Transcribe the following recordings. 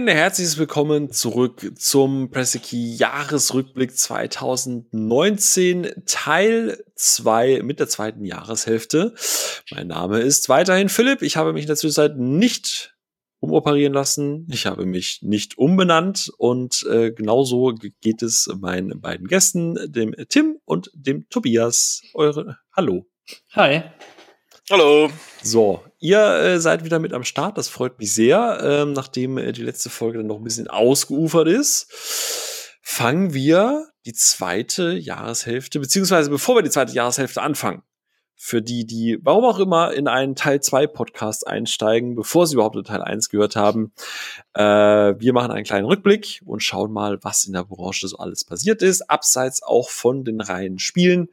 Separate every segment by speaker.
Speaker 1: Ein herzliches Willkommen zurück zum Pressekey Jahresrückblick 2019, Teil 2 mit der zweiten Jahreshälfte. Mein Name ist weiterhin Philipp. Ich habe mich in der Zwischenzeit nicht umoperieren lassen. Ich habe mich nicht umbenannt und äh, genauso geht es meinen beiden Gästen, dem Tim und dem Tobias. Eure Hallo.
Speaker 2: Hi.
Speaker 1: Hallo. So, ihr äh, seid wieder mit am Start. Das freut mich sehr. Ähm, nachdem äh, die letzte Folge dann noch ein bisschen ausgeufert ist, fangen wir die zweite Jahreshälfte, beziehungsweise bevor wir die zweite Jahreshälfte anfangen, für die, die, warum auch immer, in einen Teil 2 Podcast einsteigen, bevor sie überhaupt in Teil 1 gehört haben. Äh, wir machen einen kleinen Rückblick und schauen mal, was in der Branche so alles passiert ist, abseits auch von den reinen Spielen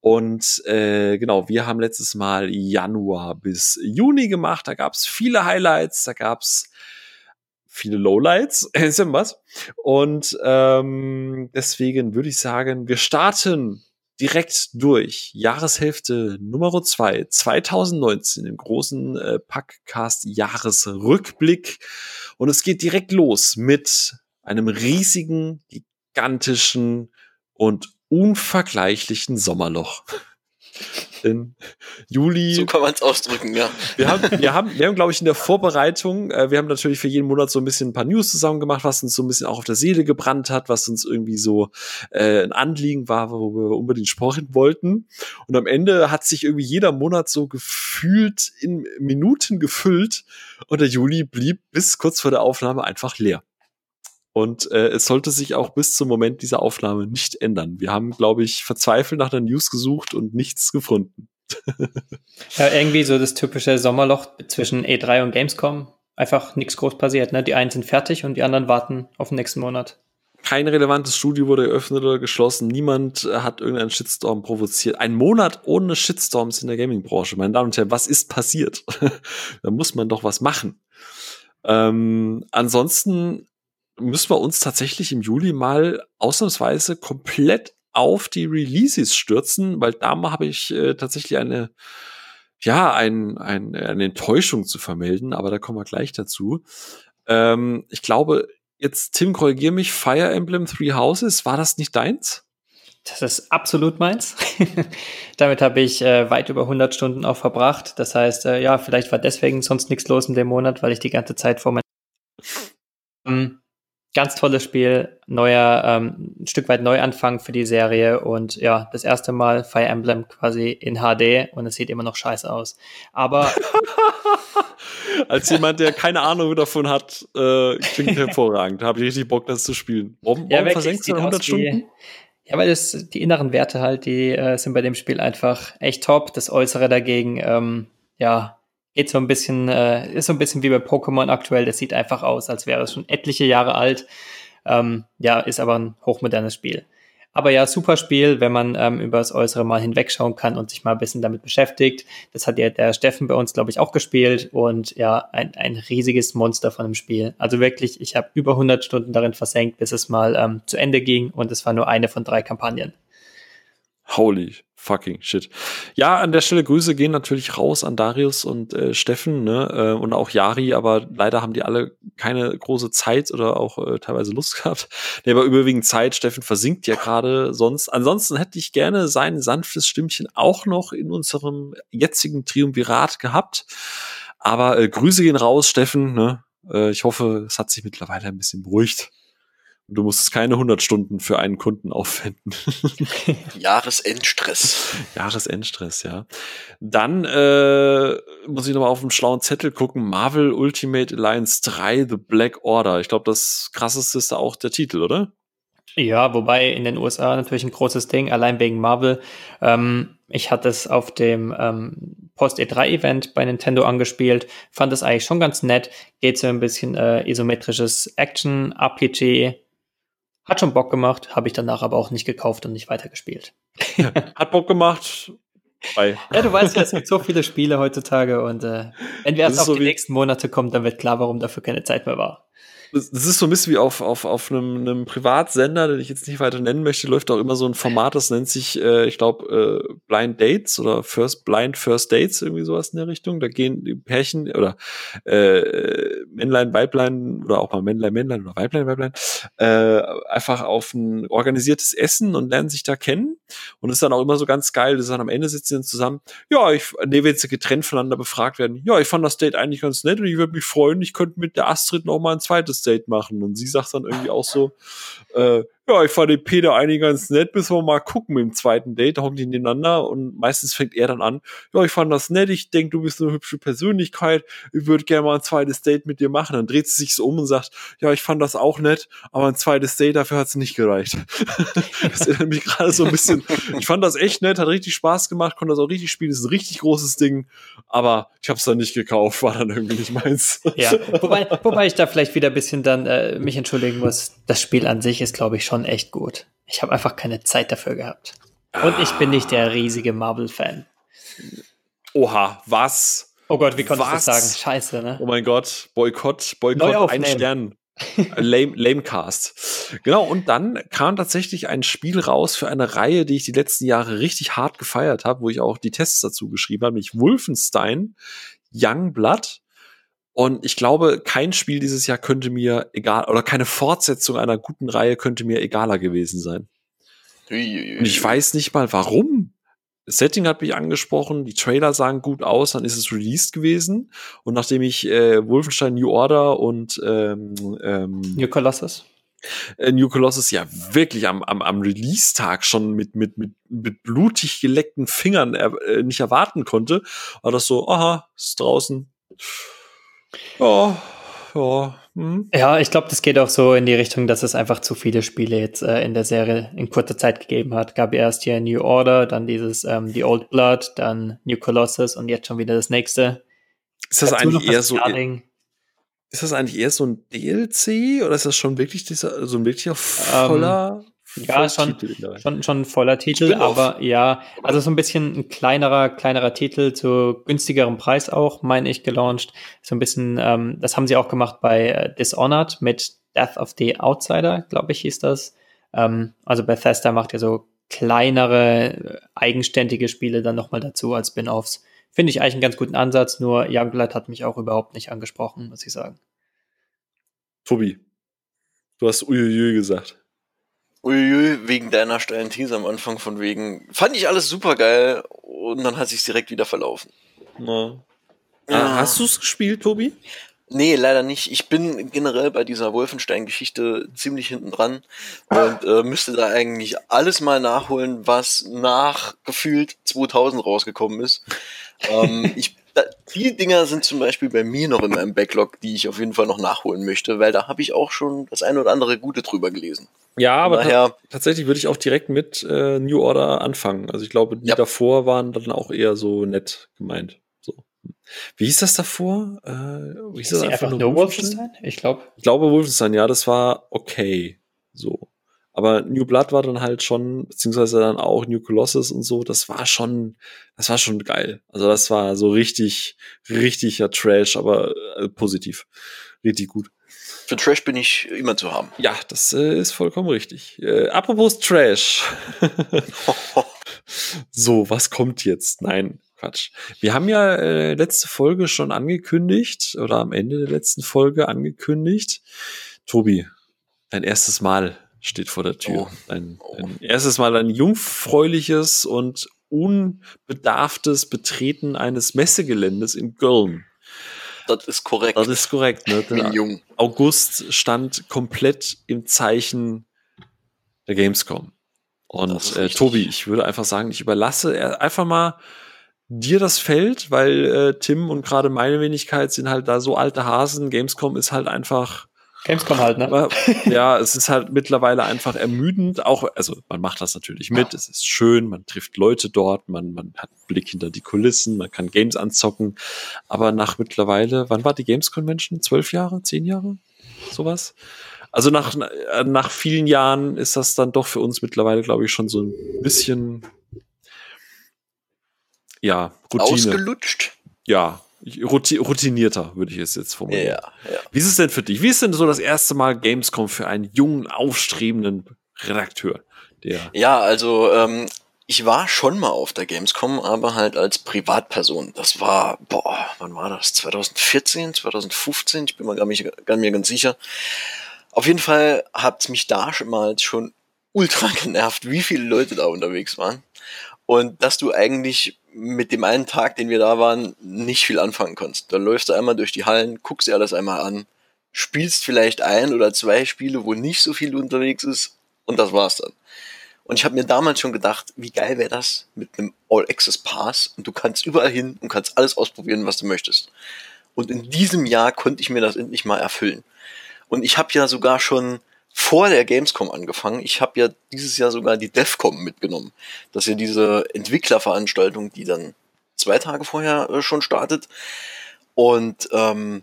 Speaker 1: und äh, genau, wir haben letztes Mal Januar bis Juni gemacht. Da gab es viele Highlights, da gab es viele Lowlights, ist ja was. Und ähm, deswegen würde ich sagen, wir starten direkt durch. Jahreshälfte Nummer 2, 2019, im großen äh, Packcast Jahresrückblick. Und es geht direkt los mit einem riesigen, gigantischen und unvergleichlichen Sommerloch. In Juli.
Speaker 2: So kann man es ausdrücken, ja.
Speaker 1: Wir haben, wir haben, wir haben, glaube ich, in der Vorbereitung, äh, wir haben natürlich für jeden Monat so ein bisschen ein paar News zusammen gemacht, was uns so ein bisschen auch auf der Seele gebrannt hat, was uns irgendwie so äh, ein Anliegen war, wo wir unbedingt sprechen wollten. Und am Ende hat sich irgendwie jeder Monat so gefühlt in Minuten gefüllt und der Juli blieb bis kurz vor der Aufnahme einfach leer. Und äh, es sollte sich auch bis zum Moment dieser Aufnahme nicht ändern. Wir haben, glaube ich, verzweifelt nach der News gesucht und nichts gefunden.
Speaker 2: ja, irgendwie so das typische Sommerloch zwischen E3 und Gamescom. Einfach nichts groß passiert. Ne? Die einen sind fertig und die anderen warten auf den nächsten Monat.
Speaker 1: Kein relevantes Studio wurde eröffnet oder geschlossen. Niemand äh, hat irgendeinen Shitstorm provoziert. Ein Monat ohne Shitstorms in der Gaming-Branche. Meine Damen und Herren, was ist passiert? da muss man doch was machen. Ähm, ansonsten müssen wir uns tatsächlich im Juli mal ausnahmsweise komplett auf die Releases stürzen, weil da habe ich äh, tatsächlich eine, ja, ein, ein, eine Enttäuschung zu vermelden, aber da kommen wir gleich dazu. Ähm, ich glaube, jetzt, Tim, korrigier mich, Fire Emblem Three Houses, war das nicht deins?
Speaker 2: Das ist absolut meins. Damit habe ich äh, weit über 100 Stunden auch verbracht. Das heißt, äh, ja, vielleicht war deswegen sonst nichts los in dem Monat, weil ich die ganze Zeit vor meinem ähm, ganz tolles Spiel, neuer, ähm, ein Stück weit Neuanfang für die Serie und ja, das erste Mal Fire Emblem quasi in HD und es sieht immer noch scheiße aus. Aber
Speaker 1: als jemand, der keine Ahnung davon hat, äh, klingt hervorragend. Habe ich richtig Bock, das zu spielen.
Speaker 2: Warum, warum ja, versenkst du 100 Stunden? Ja, weil das, die inneren Werte halt, die äh, sind bei dem Spiel einfach echt top. Das Äußere dagegen, ähm, ja, geht so ein bisschen, äh, ist so ein bisschen wie bei Pokémon aktuell. Das sieht einfach aus, als wäre es schon etliche Jahre alt. Ähm, ja, ist aber ein hochmodernes Spiel. Aber ja, super Spiel, wenn man ähm, über das Äußere mal hinwegschauen kann und sich mal ein bisschen damit beschäftigt. Das hat ja der Steffen bei uns, glaube ich, auch gespielt und ja, ein, ein riesiges Monster von einem Spiel. Also wirklich, ich habe über 100 Stunden darin versenkt, bis es mal ähm, zu Ende ging und es war nur eine von drei Kampagnen.
Speaker 1: Holy fucking shit. Ja, an der Stelle Grüße gehen natürlich raus an Darius und äh, Steffen ne, äh, und auch Yari, aber leider haben die alle keine große Zeit oder auch äh, teilweise Lust gehabt. Nee, aber überwiegend Zeit. Steffen versinkt ja gerade sonst. Ansonsten hätte ich gerne sein sanftes Stimmchen auch noch in unserem jetzigen Triumvirat gehabt. Aber äh, Grüße gehen raus, Steffen. Ne? Äh, ich hoffe, es hat sich mittlerweile ein bisschen beruhigt. Du musstest keine 100 Stunden für einen Kunden aufwenden.
Speaker 2: Jahresendstress.
Speaker 1: Jahresendstress, ja. Dann äh, muss ich noch mal auf dem schlauen Zettel gucken. Marvel Ultimate Alliance 3 The Black Order. Ich glaube, das krasseste ist da auch der Titel, oder?
Speaker 2: Ja, wobei in den USA natürlich ein großes Ding, allein wegen Marvel. Ähm, ich hatte es auf dem ähm, Post-E3-Event bei Nintendo angespielt, fand es eigentlich schon ganz nett. Geht so ein bisschen äh, isometrisches Action-RPG hat schon Bock gemacht, habe ich danach aber auch nicht gekauft und nicht weitergespielt.
Speaker 1: Hat Bock gemacht.
Speaker 2: Bye. Ja, du weißt ja, es gibt so viele Spiele heutzutage und äh, wenn wir erst auf so die nächsten Monate kommen, dann wird klar, warum dafür keine Zeit mehr war.
Speaker 1: Das ist so ein bisschen wie auf, auf, auf einem, einem Privatsender, den ich jetzt nicht weiter nennen möchte, läuft auch immer so ein Format, das nennt sich, äh, ich glaube, äh, Blind Dates oder First Blind First Dates, irgendwie sowas in der Richtung. Da gehen die Pärchen oder äh, Männlein, Weiblein oder auch mal Männlein, Männlein oder Weiblein, Weiblein, äh, einfach auf ein organisiertes Essen und lernen sich da kennen. Und es ist dann auch immer so ganz geil, dass dann am Ende sitzen sie zusammen, ja, ich, nee, wenn sie getrennt voneinander befragt werden, ja, ich fand das Date eigentlich ganz nett und ich würde mich freuen, ich könnte mit der Astrid noch mal ein zweites Date machen. Und sie sagt dann irgendwie auch so, äh, ja, ich fand den Peter eigentlich ganz nett, müssen wir mal gucken mit dem zweiten Date, da hocken die nebeneinander und meistens fängt er dann an, ja, ich fand das nett, ich denke, du bist eine hübsche Persönlichkeit, ich würde gerne mal ein zweites Date mit dir machen. Dann dreht sie sich so um und sagt, ja, ich fand das auch nett, aber ein zweites Date, dafür hat es nicht gereicht. das erinnert mich gerade so ein bisschen, ich fand das echt nett, hat richtig Spaß gemacht, konnte das auch richtig spielen, ist ein richtig großes Ding, aber ich habe es dann nicht gekauft, war dann irgendwie nicht meins.
Speaker 2: ja, wobei, wobei ich da vielleicht wieder ein bisschen dann äh, mich entschuldigen muss, das Spiel an sich ist, glaube ich, schon echt gut. Ich habe einfach keine Zeit dafür gehabt. Und ich bin nicht der riesige Marvel-Fan.
Speaker 1: Oha, was?
Speaker 2: Oh Gott, wie konnte ich das sagen? Scheiße, ne?
Speaker 1: Oh mein Gott, Boykott, Boykott, ein Stern. lame, Lamecast. Genau, und dann kam tatsächlich ein Spiel raus für eine Reihe, die ich die letzten Jahre richtig hart gefeiert habe, wo ich auch die Tests dazu geschrieben habe, nämlich Wolfenstein, Young Blood. Und ich glaube, kein Spiel dieses Jahr könnte mir egal, oder keine Fortsetzung einer guten Reihe könnte mir egaler gewesen sein. Und ich weiß nicht mal warum. Das Setting hat mich angesprochen, die Trailer sahen gut aus, dann ist es released gewesen. Und nachdem ich äh, Wolfenstein New Order und ähm, ähm,
Speaker 2: New Colossus
Speaker 1: äh, New Colossus ja wirklich am, am, am Release-Tag schon mit, mit, mit, mit blutig geleckten Fingern äh, nicht erwarten konnte, war das so, aha, ist draußen.
Speaker 2: Ja, ja. Hm. Ja, ich glaube, das geht auch so in die Richtung, dass es einfach zu viele Spiele jetzt äh, in der Serie in kurzer Zeit gegeben hat. Gab erst hier New Order, dann dieses ähm, The Old Blood, dann New Colossus und jetzt schon wieder das nächste.
Speaker 1: Ist das Dazu eigentlich eher so? Starting. Ist das eigentlich eher so ein DLC oder ist das schon wirklich dieser, so ein wirklicher voller? Ähm,
Speaker 2: ja, schon, schon, schon voller Titel, aber auf. ja, also so ein bisschen ein kleinerer, kleinerer Titel zu günstigerem Preis auch, meine ich, gelauncht. So ein bisschen, ähm, das haben sie auch gemacht bei äh, Dishonored mit Death of the Outsider, glaube ich, hieß das. Ähm, also Bethesda macht ja so kleinere, äh, eigenständige Spiele dann nochmal dazu als Spin-Offs. Finde ich eigentlich einen ganz guten Ansatz, nur Youngblood hat mich auch überhaupt nicht angesprochen, muss ich sagen.
Speaker 1: Tobi, du hast uiuiui gesagt.
Speaker 3: Uiuiui, wegen deiner steilen These am Anfang von wegen, fand ich alles super geil und dann hat sich direkt wieder verlaufen.
Speaker 1: Na. Ja. Hast du es gespielt, Tobi?
Speaker 3: Nee, leider nicht. Ich bin generell bei dieser Wolfenstein-Geschichte ziemlich hinten dran und äh, müsste da eigentlich alles mal nachholen, was nach gefühlt 2000 rausgekommen ist. ähm, ich die Dinger sind zum Beispiel bei mir noch in meinem Backlog, die ich auf jeden Fall noch nachholen möchte, weil da habe ich auch schon das eine oder andere Gute drüber gelesen.
Speaker 1: Ja, aber Daher, tatsächlich würde ich auch direkt mit äh, New Order anfangen. Also ich glaube, die ja. davor waren dann auch eher so nett gemeint. So. Wie hieß das davor? Äh, wie hieß das
Speaker 2: einfach nur Wolfenstein? Ich glaube.
Speaker 1: Ich glaube Wolfenstein, ja, das war okay. So. Aber New Blood war dann halt schon, beziehungsweise dann auch New Colossus und so, das war schon, das war schon geil. Also das war so richtig, richtiger Trash, aber äh, positiv. Richtig gut.
Speaker 3: Für Trash bin ich immer zu haben.
Speaker 1: Ja, das äh, ist vollkommen richtig. Äh, apropos Trash. so, was kommt jetzt? Nein, Quatsch. Wir haben ja äh, letzte Folge schon angekündigt, oder am Ende der letzten Folge angekündigt. Tobi, dein erstes Mal steht vor der Tür. Oh. Ein, ein erstes Mal ein jungfräuliches und unbedarftes Betreten eines Messegeländes in Köln.
Speaker 3: Das ist korrekt.
Speaker 1: Das ist korrekt. Ne? Der jung. August stand komplett im Zeichen der Gamescom. Und äh, Tobi, ich würde einfach sagen, ich überlasse einfach mal dir das Feld, weil äh, Tim und gerade meine Wenigkeit sind halt da so alte Hasen. Gamescom ist halt einfach
Speaker 2: Gamescom halt, ne?
Speaker 1: Aber, ja, es ist halt mittlerweile einfach ermüdend. Auch, also man macht das natürlich mit, es ist schön, man trifft Leute dort, man, man hat Blick hinter die Kulissen, man kann Games anzocken. Aber nach mittlerweile, wann war die Games Convention? Zwölf Jahre? Zehn Jahre? Sowas? Also nach, nach vielen Jahren ist das dann doch für uns mittlerweile, glaube ich, schon so ein bisschen ja,
Speaker 3: Routine. Ausgelutscht?
Speaker 1: Ja, routinierter, würde ich es jetzt formulieren.
Speaker 3: Ja, ja.
Speaker 1: Wie ist es denn für dich? Wie ist denn so das erste Mal Gamescom für einen jungen, aufstrebenden Redakteur? Der
Speaker 3: ja, also ähm, ich war schon mal auf der Gamescom, aber halt als Privatperson. Das war, boah, wann war das? 2014, 2015? Ich bin mir gar nicht, gar mir ganz sicher. Auf jeden Fall hat's mich da schon mal schon ultra genervt, wie viele Leute da unterwegs waren. Und dass du eigentlich mit dem einen Tag, den wir da waren, nicht viel anfangen kannst. Da läufst du einmal durch die Hallen, guckst dir alles einmal an, spielst vielleicht ein oder zwei Spiele, wo nicht so viel unterwegs ist und das war's dann. Und ich habe mir damals schon gedacht, wie geil wäre das mit einem All-Access Pass und du kannst überall hin und kannst alles ausprobieren, was du möchtest. Und in diesem Jahr konnte ich mir das endlich mal erfüllen. Und ich habe ja sogar schon vor der Gamescom angefangen. Ich habe ja dieses Jahr sogar die DEFCOM mitgenommen. Das ist ja diese Entwicklerveranstaltung, die dann zwei Tage vorher äh, schon startet. Und ähm,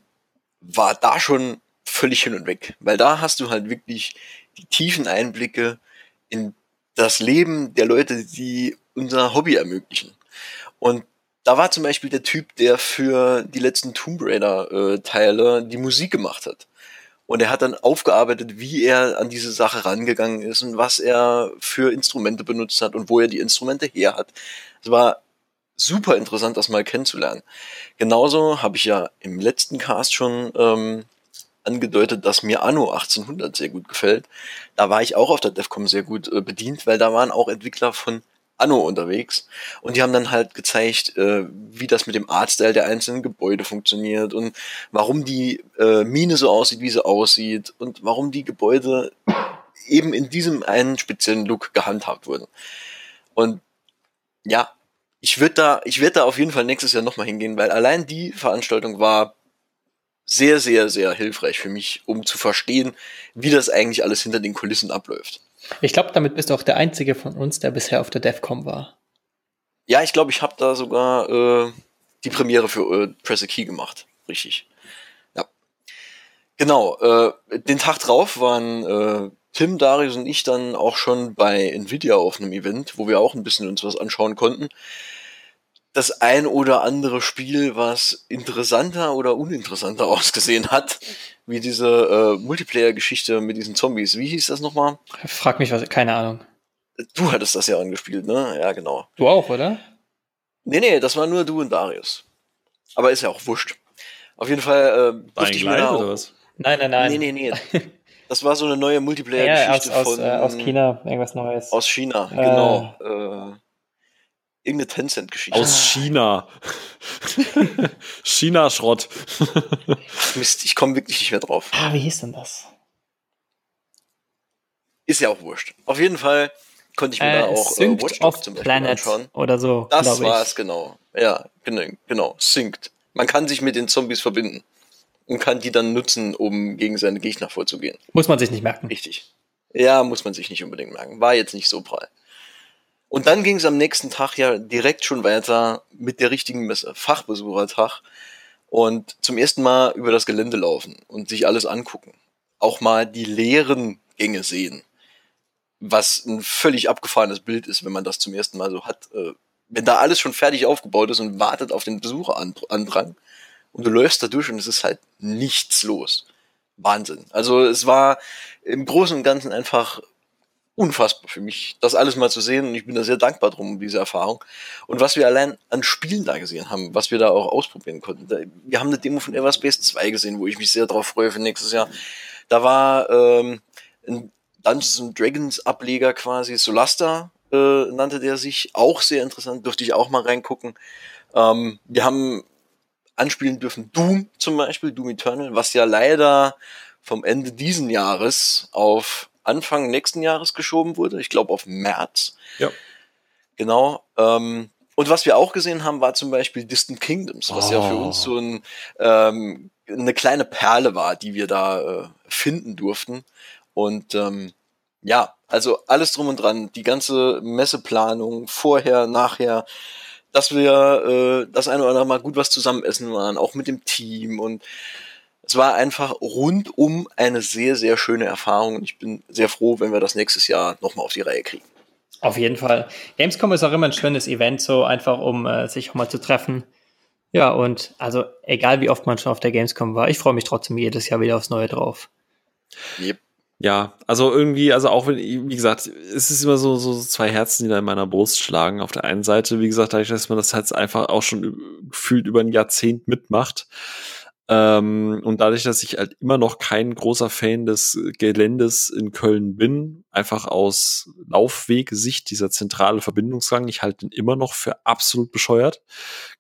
Speaker 3: war da schon völlig hin und weg. Weil da hast du halt wirklich die tiefen Einblicke in das Leben der Leute, die unser Hobby ermöglichen. Und da war zum Beispiel der Typ, der für die letzten Tomb Raider äh, die Musik gemacht hat. Und er hat dann aufgearbeitet, wie er an diese Sache rangegangen ist und was er für Instrumente benutzt hat und wo er die Instrumente her hat. Es war super interessant, das mal kennenzulernen. Genauso habe ich ja im letzten Cast schon ähm, angedeutet, dass mir Anno 1800 sehr gut gefällt. Da war ich auch auf der DEFCOM sehr gut äh, bedient, weil da waren auch Entwickler von Anno unterwegs und die haben dann halt gezeigt, äh, wie das mit dem Artstyle der einzelnen Gebäude funktioniert und warum die äh, Mine so aussieht, wie sie aussieht und warum die Gebäude eben in diesem einen speziellen Look gehandhabt wurden. Und ja, ich würde da, ich werde da auf jeden Fall nächstes Jahr nochmal hingehen, weil allein die Veranstaltung war sehr, sehr, sehr hilfreich für mich, um zu verstehen, wie das eigentlich alles hinter den Kulissen abläuft.
Speaker 2: Ich glaube, damit bist du auch der Einzige von uns, der bisher auf der DEFCOM war.
Speaker 3: Ja, ich glaube, ich habe da sogar äh, die Premiere für äh, Press a Key gemacht. Richtig. Ja. Genau. Äh, den Tag drauf waren äh, Tim, Darius und ich dann auch schon bei Nvidia auf einem Event, wo wir auch ein bisschen uns was anschauen konnten das ein oder andere Spiel, was interessanter oder uninteressanter ausgesehen hat, wie diese äh, Multiplayer-Geschichte mit diesen Zombies. Wie hieß das nochmal?
Speaker 2: Frag mich was, keine Ahnung.
Speaker 3: Du hattest das ja angespielt, ne? Ja, genau.
Speaker 2: Du auch, oder?
Speaker 3: Nee, nee, das war nur du und Darius. Aber ist ja auch wurscht. Auf jeden Fall äh,
Speaker 1: durfte ich mir da oder was?
Speaker 2: Nein, nein, nein.
Speaker 3: Nee, nee, nee. Das war so eine neue Multiplayer-Geschichte
Speaker 2: ja, aus,
Speaker 3: von...
Speaker 2: Aus, äh, aus China, irgendwas Neues.
Speaker 3: Aus China, äh. genau. Äh, irgendeine Tencent-Geschichte.
Speaker 1: Aus China. China-Schrott.
Speaker 3: Mist, ich komme wirklich nicht mehr drauf.
Speaker 2: Ah, wie hieß denn das?
Speaker 3: Ist ja auch wurscht. Auf jeden Fall konnte ich mir äh, da auch
Speaker 2: äh, Watch Dogs zum Beispiel Planet anschauen. Oder so.
Speaker 3: Das war es, genau. Ja, genau, genau. Synced. Man kann sich mit den Zombies verbinden und kann die dann nutzen, um gegen seine Gegner vorzugehen.
Speaker 2: Muss man sich nicht merken.
Speaker 3: Richtig. Ja, muss man sich nicht unbedingt merken. War jetzt nicht so prall. Und dann ging es am nächsten Tag ja direkt schon weiter mit der richtigen Messe, Fachbesuchertag. Und zum ersten Mal über das Gelände laufen und sich alles angucken. Auch mal die leeren Gänge sehen. Was ein völlig abgefahrenes Bild ist, wenn man das zum ersten Mal so hat. Äh, wenn da alles schon fertig aufgebaut ist und wartet auf den Besucherandrang und du läufst da durch und es ist halt nichts los. Wahnsinn. Also es war im Großen und Ganzen einfach unfassbar für mich, das alles mal zu sehen und ich bin da sehr dankbar drum, um diese Erfahrung. Und was wir allein an Spielen da gesehen haben, was wir da auch ausprobieren konnten. Wir haben eine Demo von Everspace 2 gesehen, wo ich mich sehr darauf freue für nächstes Jahr. Da war ähm, ein Dungeons Dragons Ableger quasi, Solasta äh, nannte der sich, auch sehr interessant, durfte ich auch mal reingucken. Ähm, wir haben anspielen dürfen Doom zum Beispiel, Doom Eternal, was ja leider vom Ende diesen Jahres auf Anfang nächsten Jahres geschoben wurde. Ich glaube auf März.
Speaker 1: Ja.
Speaker 3: Genau. Ähm, und was wir auch gesehen haben, war zum Beispiel Distant Kingdoms, was oh. ja für uns so ein, ähm, eine kleine Perle war, die wir da äh, finden durften. Und ähm, ja, also alles drum und dran, die ganze Messeplanung, vorher, nachher, dass wir äh, das eine oder andere Mal gut was zusammen essen waren, auch mit dem Team und es war einfach rundum eine sehr, sehr schöne Erfahrung und ich bin sehr froh, wenn wir das nächstes Jahr nochmal auf die Reihe kriegen.
Speaker 2: Auf jeden Fall. Gamescom ist auch immer ein schönes Event, so einfach um äh, sich auch mal zu treffen. Ja, und also egal wie oft man schon auf der Gamescom war, ich freue mich trotzdem jedes Jahr wieder aufs Neue drauf.
Speaker 1: Yep. Ja, also irgendwie, also auch wenn, wie gesagt, es ist immer so, so zwei Herzen, die da in meiner Brust schlagen. Auf der einen Seite, wie gesagt, dadurch, dass man das halt einfach auch schon gefühlt über ein Jahrzehnt mitmacht. Ähm, und dadurch, dass ich halt immer noch kein großer Fan des Geländes in Köln bin, einfach aus Laufwegesicht, dieser zentrale Verbindungsgang, ich halte ihn immer noch für absolut bescheuert.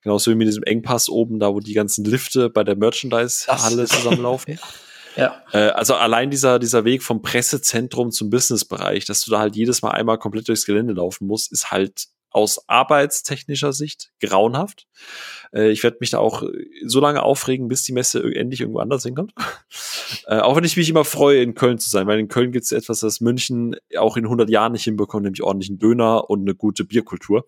Speaker 1: Genauso wie mit diesem Engpass oben, da wo die ganzen Lifte bei der Merchandise-Halle zusammenlaufen. Ja. Äh, also allein dieser, dieser Weg vom Pressezentrum zum Businessbereich, dass du da halt jedes Mal einmal komplett durchs Gelände laufen musst, ist halt aus arbeitstechnischer Sicht grauenhaft. Äh, ich werde mich da auch so lange aufregen, bis die Messe endlich irgendwo anders hinkommt. äh, auch wenn ich mich immer freue, in Köln zu sein, weil in Köln gibt es etwas, das München auch in 100 Jahren nicht hinbekommt, nämlich ordentlichen Döner und eine gute Bierkultur.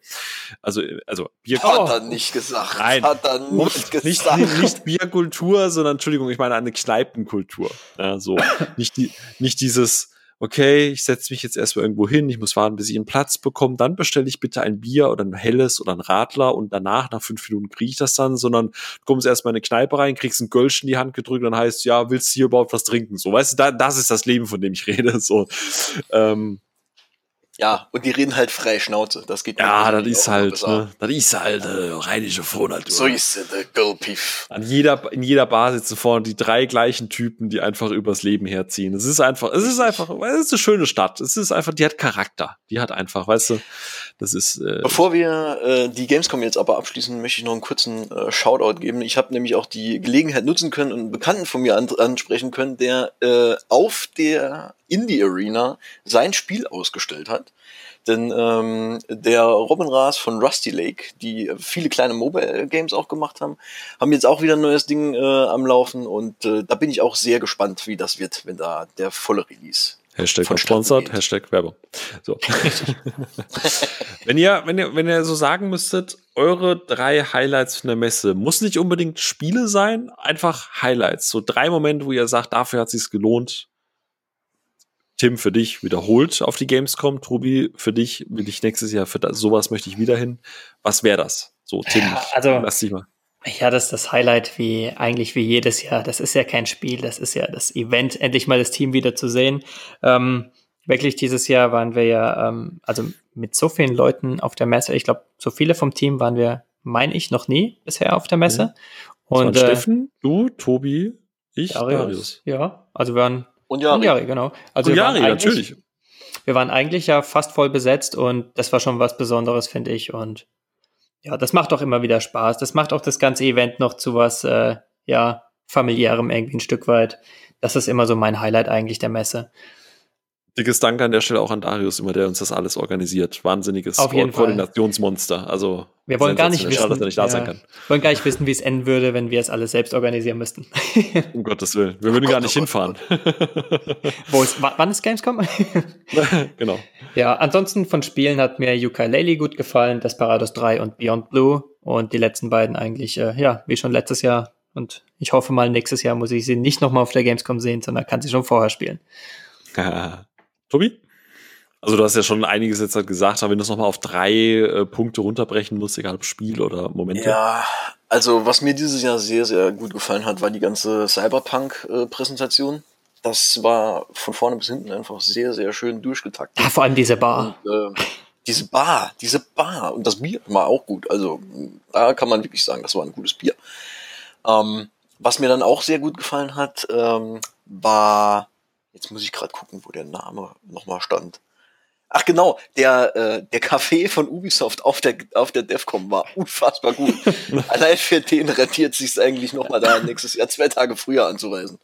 Speaker 1: Also, also
Speaker 3: Bierkultur. Hat er nicht gesagt.
Speaker 1: Nein.
Speaker 3: Hat er
Speaker 1: nicht gesagt. Nicht, nicht Bierkultur, sondern, Entschuldigung, ich meine eine Kneipenkultur. Ja, so. nicht, die, nicht dieses, okay, ich setze mich jetzt erstmal irgendwo hin, ich muss warten, bis ich einen Platz bekomme, dann bestelle ich bitte ein Bier oder ein helles oder ein Radler und danach, nach fünf Minuten, kriege ich das dann, sondern du kommst erstmal in eine Kneipe rein, kriegst ein Gölsch in die Hand gedrückt dann heißt, ja, willst du hier überhaupt was trinken? So, weißt du, da, das ist das Leben, von dem ich rede. So. Ähm,
Speaker 3: ja, und die reden halt frei Schnauze. Das geht
Speaker 1: Ja, das ist halt, ne, das ist halt äh, rheinische Frohnatur.
Speaker 3: So ist es, der Girlpief.
Speaker 1: An jeder, in jeder Bar sitzen vorne die drei gleichen Typen, die einfach übers Leben herziehen. Es ist einfach, es ist einfach, es ist eine schöne Stadt. Es ist einfach, die hat Charakter. Die hat einfach, weißt du, das ist.
Speaker 3: Äh, Bevor wir äh, die Gamescom jetzt aber abschließen, möchte ich noch einen kurzen äh, Shoutout geben. Ich habe nämlich auch die Gelegenheit nutzen können und einen Bekannten von mir an, ansprechen können, der äh, auf der Indie Arena sein Spiel ausgestellt hat. Denn ähm, der Robin Raas von Rusty Lake, die viele kleine Mobile Games auch gemacht haben, haben jetzt auch wieder ein neues Ding äh, am Laufen und äh, da bin ich auch sehr gespannt, wie das wird, wenn da der volle Release
Speaker 1: Hashtag sponsored, Hashtag Werbung. So. wenn ihr, wenn ihr, wenn ihr so sagen müsstet, eure drei Highlights von der Messe, muss nicht unbedingt Spiele sein, einfach Highlights. So drei Momente, wo ihr sagt, dafür hat sich's gelohnt, Tim, für dich wiederholt auf die Gamescom. Tobi, für dich will ich nächstes Jahr, für das, sowas möchte ich wieder hin. Was wäre das? So, Tim,
Speaker 2: ja, also, lass dich mal. Ja, das ist das Highlight wie eigentlich wie jedes Jahr. Das ist ja kein Spiel, das ist ja das Event, endlich mal das Team wieder zu sehen. Ähm, wirklich dieses Jahr waren wir ja, ähm, also mit so vielen Leuten auf der Messe. Ich glaube, so viele vom Team waren wir, meine ich, noch nie bisher auf der Messe. Mhm.
Speaker 1: Und äh, Steffen, du, Tobi, ich, Darius. Darius.
Speaker 2: Ja, also wir waren
Speaker 3: und Jari. Und Jari,
Speaker 2: genau.
Speaker 1: Also und Jari, natürlich.
Speaker 2: Wir waren eigentlich ja fast voll besetzt und das war schon was Besonderes, finde ich. Und ja, das macht auch immer wieder Spaß. Das macht auch das ganze Event noch zu was, äh, ja, familiärem irgendwie ein Stück weit. Das ist immer so mein Highlight eigentlich der Messe.
Speaker 1: Dickes Dank an der Stelle auch an Darius, immer der uns das alles organisiert. Wahnsinniges Ko Koordinationsmonster. Also
Speaker 2: wir wollen gar nicht wissen,
Speaker 1: Schade, dass er nicht da ja, sein kann.
Speaker 2: wollen gar nicht wissen, wie es enden würde, wenn wir es alles selbst organisieren müssten.
Speaker 1: um Gottes Willen. Wir würden oh gar nicht oh hinfahren.
Speaker 2: Wo ist, wann ist Gamescom?
Speaker 1: genau.
Speaker 2: Ja, ansonsten von Spielen hat mir Yooka-Laylee gut gefallen, Desperados 3 und Beyond Blue und die letzten beiden eigentlich, äh, ja, wie schon letztes Jahr. Und ich hoffe mal, nächstes Jahr muss ich sie nicht nochmal auf der Gamescom sehen, sondern kann sie schon vorher spielen.
Speaker 1: Tobi? Also du hast ja schon einiges jetzt halt gesagt, aber wenn du es nochmal auf drei äh, Punkte runterbrechen musst, egal ob Spiel oder Momente.
Speaker 3: Ja, also was mir dieses Jahr sehr, sehr gut gefallen hat, war die ganze Cyberpunk-Präsentation. das war von vorne bis hinten einfach sehr, sehr schön durchgetaktet.
Speaker 2: Ja, vor allem diese Bar.
Speaker 3: Und, äh, diese Bar, diese Bar. Und das Bier war auch gut. Also da kann man wirklich sagen, das war ein gutes Bier. Ähm, was mir dann auch sehr gut gefallen hat, ähm, war Jetzt muss ich gerade gucken, wo der Name nochmal stand. Ach genau, der, äh, der Café von Ubisoft auf der, auf der DEFCOM war unfassbar gut. Allein für den rentiert sich eigentlich nochmal da nächstes Jahr zwei Tage früher anzureisen.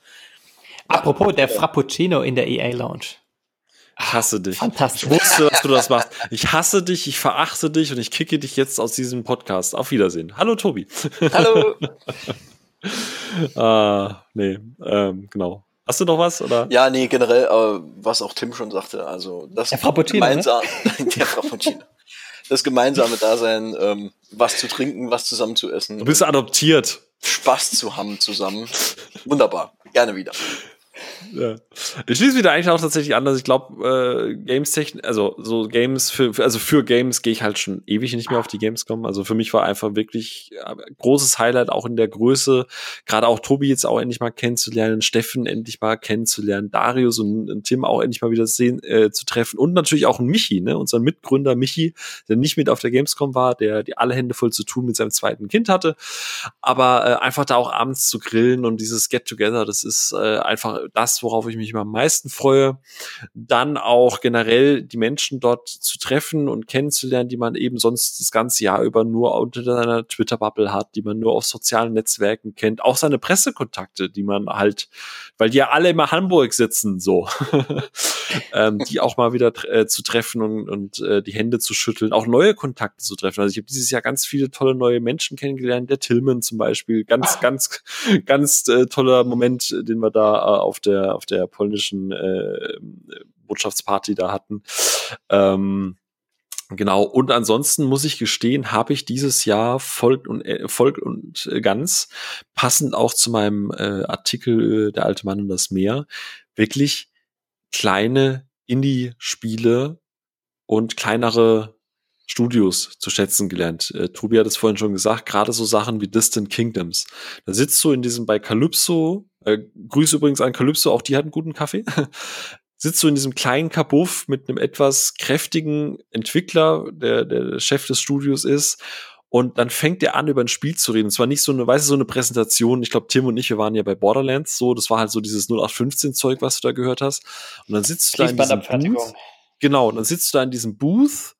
Speaker 2: Apropos der Frappuccino in der EA Lounge.
Speaker 1: Ich hasse dich.
Speaker 2: Fantastisch.
Speaker 1: Ich wusste, dass du das machst. Ich hasse dich, ich verachte dich und ich kicke dich jetzt aus diesem Podcast. Auf Wiedersehen. Hallo Tobi.
Speaker 3: Hallo.
Speaker 1: ah, nee, ähm, genau. Hast du noch was? Oder?
Speaker 3: Ja, nee, generell, äh, was auch Tim schon sagte, also das
Speaker 2: der Frappuccino,
Speaker 3: gemeinsam, ne? der Frappuccino. Das gemeinsame Dasein, ähm, was zu trinken, was zusammen zu essen.
Speaker 1: Du bist adoptiert.
Speaker 3: Spaß zu haben zusammen. Wunderbar. Gerne wieder.
Speaker 1: ja. Ich schließe wieder eigentlich auch tatsächlich anders. Ich glaube, äh, Games technisch, also so Games für, also für Games gehe ich halt schon ewig nicht mehr auf die Gamescom. Also für mich war einfach wirklich äh, großes Highlight auch in der Größe, gerade auch Tobi jetzt auch endlich mal kennenzulernen, Steffen endlich mal kennenzulernen, Darius und, und Tim auch endlich mal wieder sehen, äh, zu treffen und natürlich auch Michi, ne, unseren Mitgründer Michi, der nicht mit auf der Gamescom war, der die alle Hände voll zu tun mit seinem zweiten Kind hatte, aber äh, einfach da auch abends zu grillen und dieses Get Together, das ist äh, einfach das, worauf ich mich immer am meisten freue. Dann auch generell die Menschen dort zu treffen und kennenzulernen, die man eben sonst das ganze Jahr über nur unter seiner Twitter-Bubble hat, die man nur auf sozialen Netzwerken kennt. Auch seine Pressekontakte, die man halt, weil die ja alle immer Hamburg sitzen, so, ähm, die auch mal wieder äh, zu treffen und, und äh, die Hände zu schütteln, auch neue Kontakte zu treffen. Also ich habe dieses Jahr ganz viele tolle neue Menschen kennengelernt, der Tillman zum Beispiel, ganz, ganz, ganz äh, toller Moment, den wir da äh, auf der auf der polnischen äh, Botschaftsparty da hatten. Ähm, Genau, und ansonsten muss ich gestehen, habe ich dieses Jahr voll und, äh, und äh, ganz, passend auch zu meinem äh, Artikel äh, Der alte Mann und das Meer, wirklich kleine Indie-Spiele und kleinere Studios zu schätzen gelernt. Äh, Tobi hat es vorhin schon gesagt, gerade so Sachen wie Distant Kingdoms. Da sitzt du in diesem bei Calypso, äh, Grüße übrigens an Calypso, auch die hat einen guten Kaffee. sitzt du in diesem kleinen Kabuff mit einem etwas kräftigen Entwickler, der der Chef des Studios ist. Und dann fängt er an, über ein Spiel zu reden. Und zwar nicht so eine, weißt du, so eine Präsentation. Ich glaube, Tim und ich, wir waren ja bei Borderlands so. Das war halt so dieses 0815-Zeug, was du da gehört hast. Und dann sitzt du da in diesem Booth. Genau, und dann sitzt du da in diesem Booth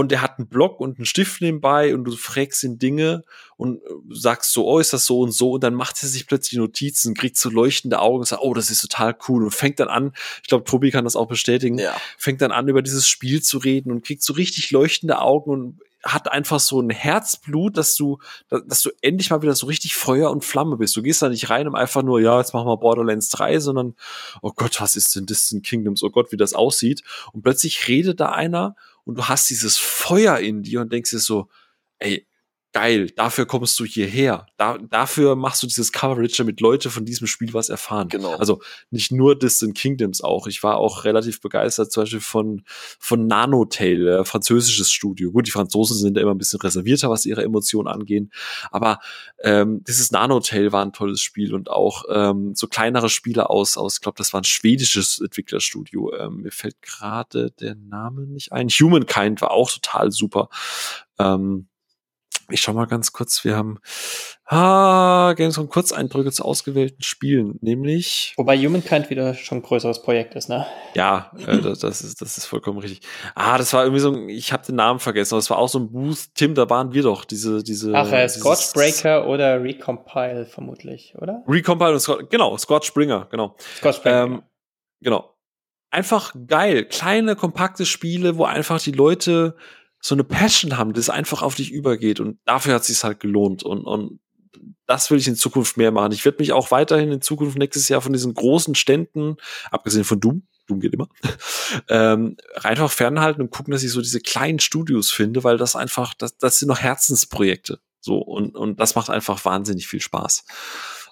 Speaker 1: und er hat einen Block und einen Stift nebenbei und du fragst ihn Dinge und äh, sagst so, oh, ist das so und so und dann macht er sich plötzlich Notizen, kriegt so leuchtende Augen und sagt, oh, das ist total cool und fängt dann an, ich glaube, Tobi kann das auch bestätigen, ja. fängt dann an, über dieses Spiel zu reden und kriegt so richtig leuchtende Augen und hat einfach so ein Herzblut, dass du, dass du endlich mal wieder so richtig Feuer und Flamme bist. Du gehst da nicht rein, um einfach nur, ja, jetzt machen wir Borderlands 3, sondern, oh Gott, was ist denn Distant Kingdoms? Oh Gott, wie das aussieht. Und plötzlich redet da einer und du hast dieses Feuer in dir und denkst dir so, ey, geil, dafür kommst du hierher. Da, dafür machst du dieses Coverage, damit Leute von diesem Spiel was erfahren. Genau. Also nicht nur Distant Kingdoms auch. Ich war auch relativ begeistert, zum Beispiel von, von Nanotail, äh, französisches Studio. Gut, die Franzosen sind da immer ein bisschen reservierter, was ihre Emotionen angehen. Aber ähm, dieses Nanotail war ein tolles Spiel und auch ähm, so kleinere Spiele aus, aus, ich glaube, das war ein schwedisches Entwicklerstudio. Ähm, mir fällt gerade der Name nicht ein. Humankind war auch total super. Ähm, ich schau mal ganz kurz, wir haben ah, Gamescom Kurzeindrücke zu ausgewählten Spielen, nämlich.
Speaker 2: Wobei Humankind wieder schon ein größeres Projekt ist, ne?
Speaker 1: Ja, äh, das, das, ist, das ist vollkommen richtig. Ah, das war irgendwie so ein, ich habe den Namen vergessen, aber es war auch so ein Booth. Tim, da waren wir doch, diese, diese.
Speaker 2: Ach, äh, Scorchbreaker oder Recompile vermutlich, oder?
Speaker 1: Recompile und Scott, genau, Scorchbringer, genau. Scorchbringer. Ähm, genau. Einfach geil. Kleine, kompakte Spiele, wo einfach die Leute so eine Passion haben, das einfach auf dich übergeht. Und dafür hat es halt gelohnt. Und, und das will ich in Zukunft mehr machen. Ich werde mich auch weiterhin in Zukunft nächstes Jahr von diesen großen Ständen, abgesehen von Doom, Doom geht immer, ähm, einfach fernhalten und gucken, dass ich so diese kleinen Studios finde, weil das einfach, das, das sind noch Herzensprojekte. So, und, und das macht einfach wahnsinnig viel Spaß.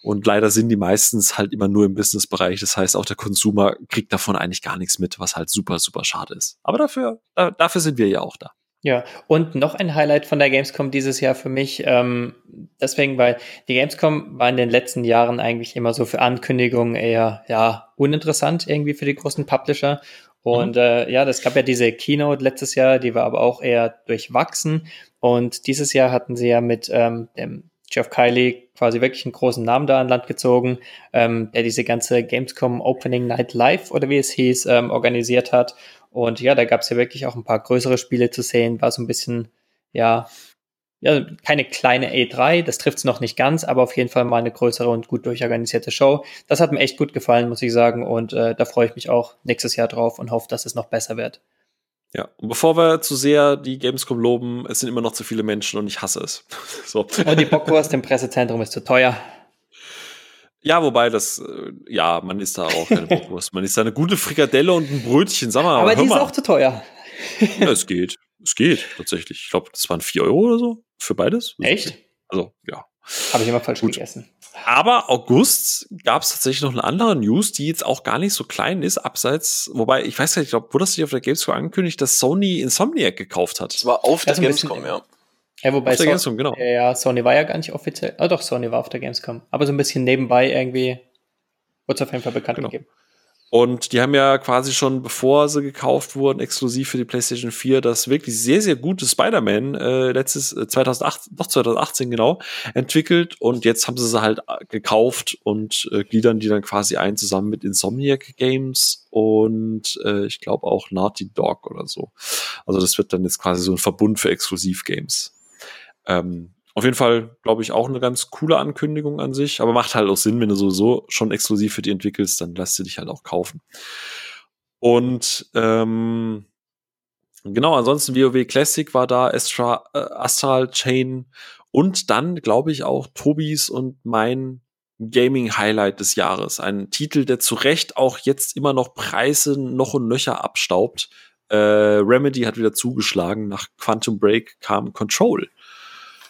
Speaker 1: Und leider sind die meistens halt immer nur im Businessbereich. Das heißt, auch der Konsumer kriegt davon eigentlich gar nichts mit, was halt super, super schade ist. Aber dafür, äh, dafür sind wir ja auch da.
Speaker 2: Ja, und noch ein Highlight von der Gamescom dieses Jahr für mich, ähm, deswegen, weil die Gamescom war in den letzten Jahren eigentlich immer so für Ankündigungen eher, ja, uninteressant irgendwie für die großen Publisher. Und mhm. äh, ja, das gab ja diese Keynote letztes Jahr, die war aber auch eher durchwachsen. Und dieses Jahr hatten sie ja mit ähm, dem Jeff Kiley quasi wirklich einen großen Namen da an Land gezogen, ähm, der diese ganze Gamescom Opening Night Live oder wie es hieß, ähm, organisiert hat. Und ja, da gab es ja wirklich auch ein paar größere Spiele zu sehen, war so ein bisschen, ja, ja, keine kleine A3, das trifft es noch nicht ganz, aber auf jeden Fall mal eine größere und gut durchorganisierte Show. Das hat mir echt gut gefallen, muss ich sagen, und äh, da freue ich mich auch nächstes Jahr drauf und hoffe, dass es noch besser wird.
Speaker 1: Ja, und bevor wir zu sehr die Gamescom loben, es sind immer noch zu viele Menschen und ich hasse es.
Speaker 2: so. Und die Bockwurst im Pressezentrum ist zu teuer.
Speaker 1: Ja, wobei das, äh, ja, man isst da auch keine Bockwurst. Man isst da eine gute Frikadelle und ein Brötchen, sag mal.
Speaker 2: Aber die ist auch zu teuer.
Speaker 1: ja, es geht. Es geht, tatsächlich. Ich glaube, das waren vier Euro oder so für beides.
Speaker 2: Echt?
Speaker 1: Also, ja.
Speaker 2: Habe ich immer falsch Gut. gegessen.
Speaker 1: Aber August gab es tatsächlich noch eine andere News, die jetzt auch gar nicht so klein ist, abseits, wobei, ich weiß gar nicht, ich glaube, wurde das nicht auf der Gamescom angekündigt, dass Sony Insomniac gekauft hat.
Speaker 3: Das war auf der Gamescom, ja.
Speaker 2: Ja, wobei auf der so Gamescom, genau. Ja, Sony war ja gar nicht offiziell. Ah, doch, Sony war auf der Gamescom. Aber so ein bisschen nebenbei irgendwie wurde es auf jeden Fall bekannt genau. gegeben.
Speaker 1: Und die haben ja quasi schon, bevor sie gekauft wurden, exklusiv für die PlayStation 4, das wirklich sehr, sehr gute Spider-Man äh, letztes, äh, 2008, doch 2018 genau, entwickelt. Und jetzt haben sie sie halt äh, gekauft und äh, gliedern die dann quasi ein zusammen mit Insomniac Games und äh, ich glaube auch Naughty Dog oder so. Also das wird dann jetzt quasi so ein Verbund für Exklusiv-Games. Ähm, auf jeden Fall, glaube ich, auch eine ganz coole Ankündigung an sich, aber macht halt auch Sinn, wenn du sowieso schon exklusiv für die entwickelst, dann lass du dich halt auch kaufen. Und ähm, genau, ansonsten WoW Classic war da, Astra, äh, Astral Chain und dann, glaube ich, auch Tobis und mein Gaming-Highlight des Jahres. Ein Titel, der zu Recht auch jetzt immer noch Preise noch und nöcher abstaubt. Äh, Remedy hat wieder zugeschlagen. Nach Quantum Break kam Control.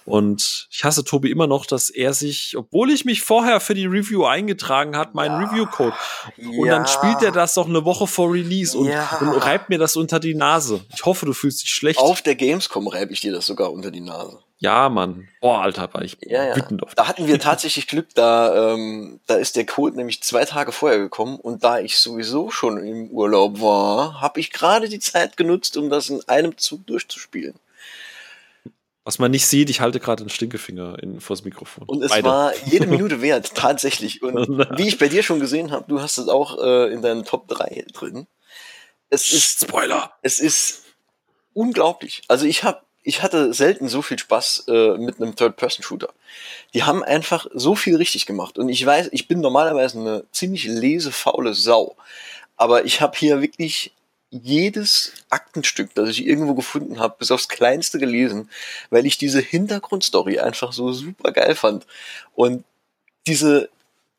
Speaker 1: Und ich hasse Tobi immer noch, dass er sich, obwohl ich mich vorher für die Review eingetragen hat, meinen ja. Review-Code. Und ja. dann spielt er das doch eine Woche vor Release und, ja. und, reibt mir das unter die Nase. Ich hoffe, du fühlst dich schlecht.
Speaker 3: Auf der Gamescom reibe ich dir das sogar unter die Nase.
Speaker 1: Ja, Mann. Boah, Alter, war ich
Speaker 3: ja, ja. wütend auf. Da hatten wir tatsächlich Glück, da, ähm, da ist der Code nämlich zwei Tage vorher gekommen und da ich sowieso schon im Urlaub war, habe ich gerade die Zeit genutzt, um das in einem Zug durchzuspielen.
Speaker 1: Was man nicht sieht, ich halte gerade den Stinkefinger in, vors Mikrofon.
Speaker 3: Und es Beide. war jede Minute wert, tatsächlich. Und wie ich bei dir schon gesehen habe, du hast es auch äh, in deinen Top 3 drin. Es ist
Speaker 1: Spoiler.
Speaker 3: Es ist unglaublich. Also ich habe ich hatte selten so viel Spaß äh, mit einem Third-Person-Shooter. Die haben einfach so viel richtig gemacht. Und ich weiß, ich bin normalerweise eine ziemlich lesefaule Sau. Aber ich habe hier wirklich jedes Aktenstück, das ich irgendwo gefunden habe, bis aufs kleinste gelesen, weil ich diese Hintergrundstory einfach so super geil fand. Und diese,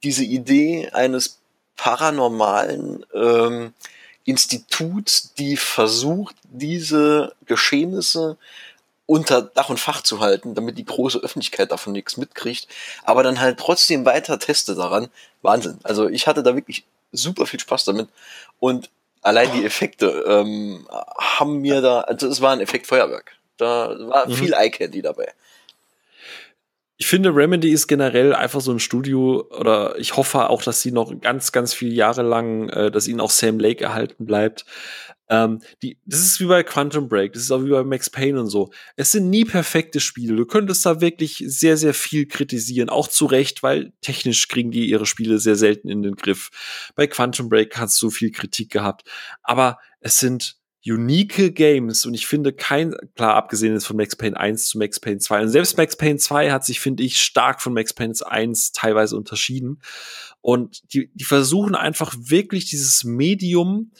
Speaker 3: diese Idee eines paranormalen ähm, Instituts, die versucht, diese Geschehnisse unter Dach und Fach zu halten, damit die große Öffentlichkeit davon nichts mitkriegt, aber dann halt trotzdem weiter teste daran. Wahnsinn. Also ich hatte da wirklich super viel Spaß damit. Und allein die Effekte ähm, haben mir da, also es war ein Effektfeuerwerk. Da war mhm. viel Eye-Candy dabei.
Speaker 1: Ich finde, Remedy ist generell einfach so ein Studio, oder ich hoffe auch, dass sie noch ganz, ganz viele Jahre lang, äh, dass ihnen auch Sam Lake erhalten bleibt, ähm, die, das ist wie bei Quantum Break, das ist auch wie bei Max Payne und so. Es sind nie perfekte Spiele. Du könntest da wirklich sehr, sehr viel kritisieren, auch zu Recht, weil technisch kriegen die ihre Spiele sehr selten in den Griff. Bei Quantum Break hast du viel Kritik gehabt, aber es sind unique Games und ich finde kein, klar, abgesehen ist von Max Payne 1 zu Max Payne 2 und selbst Max Payne 2 hat sich, finde ich, stark von Max Payne 1 teilweise unterschieden und die, die versuchen einfach wirklich dieses Medium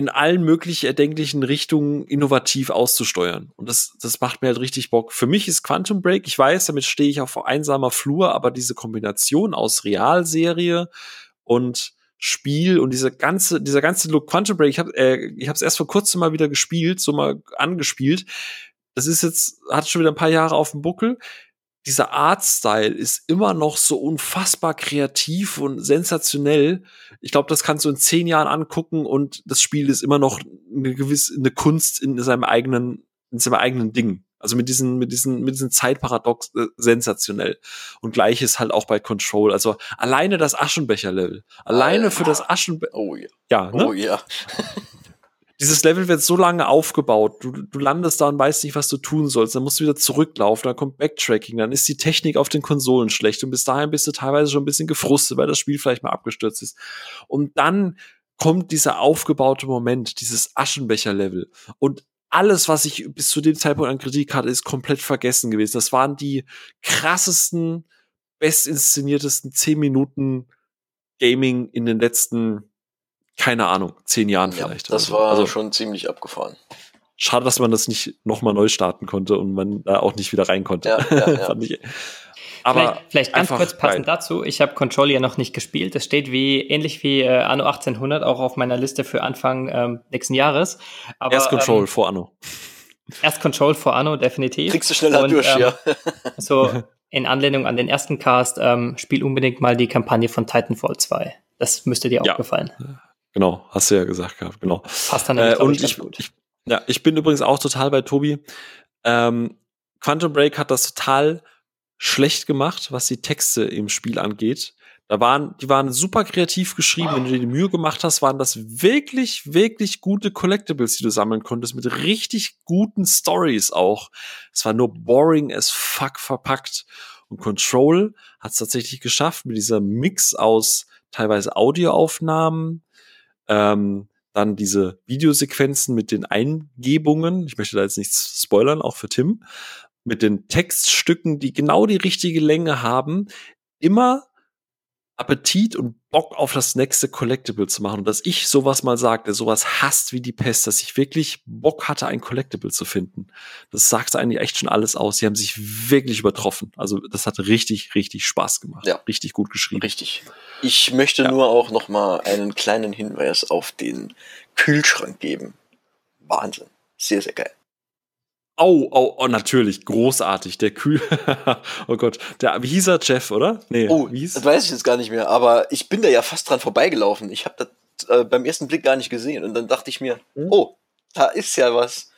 Speaker 1: in allen möglich erdenklichen Richtungen innovativ auszusteuern. Und das, das macht mir halt richtig Bock. Für mich ist Quantum Break, ich weiß, damit stehe ich auf einsamer Flur, aber diese Kombination aus Realserie und Spiel und diese ganze, dieser ganze Look Quantum Break, ich habe äh, ich es erst vor kurzem mal wieder gespielt, so mal angespielt. Das ist jetzt, hat schon wieder ein paar Jahre auf dem Buckel dieser Artstyle ist immer noch so unfassbar kreativ und sensationell. Ich glaube, das kannst du in zehn Jahren angucken und das Spiel ist immer noch eine gewisse eine Kunst in seinem eigenen in seinem eigenen Ding. Also mit diesen mit diesen mit diesen Zeitparadox äh, sensationell. Und gleiches halt auch bei Control. Also alleine das Aschenbecher-Level, alleine Alter. für das Aschenbecher.
Speaker 3: Oh ja.
Speaker 1: Ja,
Speaker 3: ne? Oh ja.
Speaker 1: Dieses Level wird so lange aufgebaut. Du, du landest da und weißt nicht, was du tun sollst. Dann musst du wieder zurücklaufen, dann kommt Backtracking, dann ist die Technik auf den Konsolen schlecht und bis dahin bist du teilweise schon ein bisschen gefrustet, weil das Spiel vielleicht mal abgestürzt ist. Und dann kommt dieser aufgebaute Moment, dieses Aschenbecher-Level. Und alles, was ich bis zu dem Zeitpunkt an Kritik hatte, ist komplett vergessen gewesen. Das waren die krassesten, bestinszeniertesten zehn Minuten Gaming in den letzten keine Ahnung, zehn Jahren ja, vielleicht.
Speaker 3: Das war also schon ziemlich abgefahren.
Speaker 1: Schade, dass man das nicht nochmal neu starten konnte und man da auch nicht wieder rein konnte. Ja, ja, ja. ich,
Speaker 2: aber vielleicht, vielleicht ganz kurz passend geil. dazu. Ich habe Control ja noch nicht gespielt. Es steht wie ähnlich wie äh, Anno 1800 auch auf meiner Liste für Anfang ähm, nächsten Jahres.
Speaker 1: Aber, erst Control ähm, vor Anno.
Speaker 2: Erst Control vor Anno, definitiv.
Speaker 3: Kriegst du schneller und, durch, ähm, ja.
Speaker 2: so in Anlehnung an den ersten Cast, ähm, spiel unbedingt mal die Kampagne von Titanfall 2. Das müsste dir auch ja. gefallen.
Speaker 1: Genau, hast du ja gesagt gehabt, genau.
Speaker 2: Passt dann nämlich,
Speaker 1: äh, und ich, gut. Ich, ja, ich bin übrigens auch total bei Tobi. Ähm, Quantum Break hat das total schlecht gemacht, was die Texte im Spiel angeht. Da waren, die waren super kreativ geschrieben. Wenn du dir die Mühe gemacht hast, waren das wirklich, wirklich gute Collectibles, die du sammeln konntest, mit richtig guten Stories auch. Es war nur boring as fuck verpackt. Und Control hat es tatsächlich geschafft, mit dieser Mix aus teilweise Audioaufnahmen, ähm, dann diese Videosequenzen mit den Eingebungen. Ich möchte da jetzt nichts spoilern, auch für Tim. Mit den Textstücken, die genau die richtige Länge haben, immer Appetit und Bock auf das nächste Collectible zu machen. Und dass ich sowas mal sagte, sowas hasst wie die Pest, dass ich wirklich Bock hatte, ein Collectible zu finden. Das sagt eigentlich echt schon alles aus. Sie haben sich wirklich übertroffen. Also das hat richtig, richtig Spaß gemacht. Ja. Richtig gut geschrieben.
Speaker 3: Richtig. Ich möchte ja. nur auch noch mal einen kleinen Hinweis auf den Kühlschrank geben. Wahnsinn. Sehr, sehr geil.
Speaker 1: Oh, oh, oh, natürlich, großartig. Der Kühl. oh Gott, der, wie hieß er, Jeff, oder?
Speaker 3: Nee, oh, wie hieß? das weiß ich jetzt gar nicht mehr, aber ich bin da ja fast dran vorbeigelaufen. Ich habe das äh, beim ersten Blick gar nicht gesehen und dann dachte ich mir, hm? oh, da ist ja was.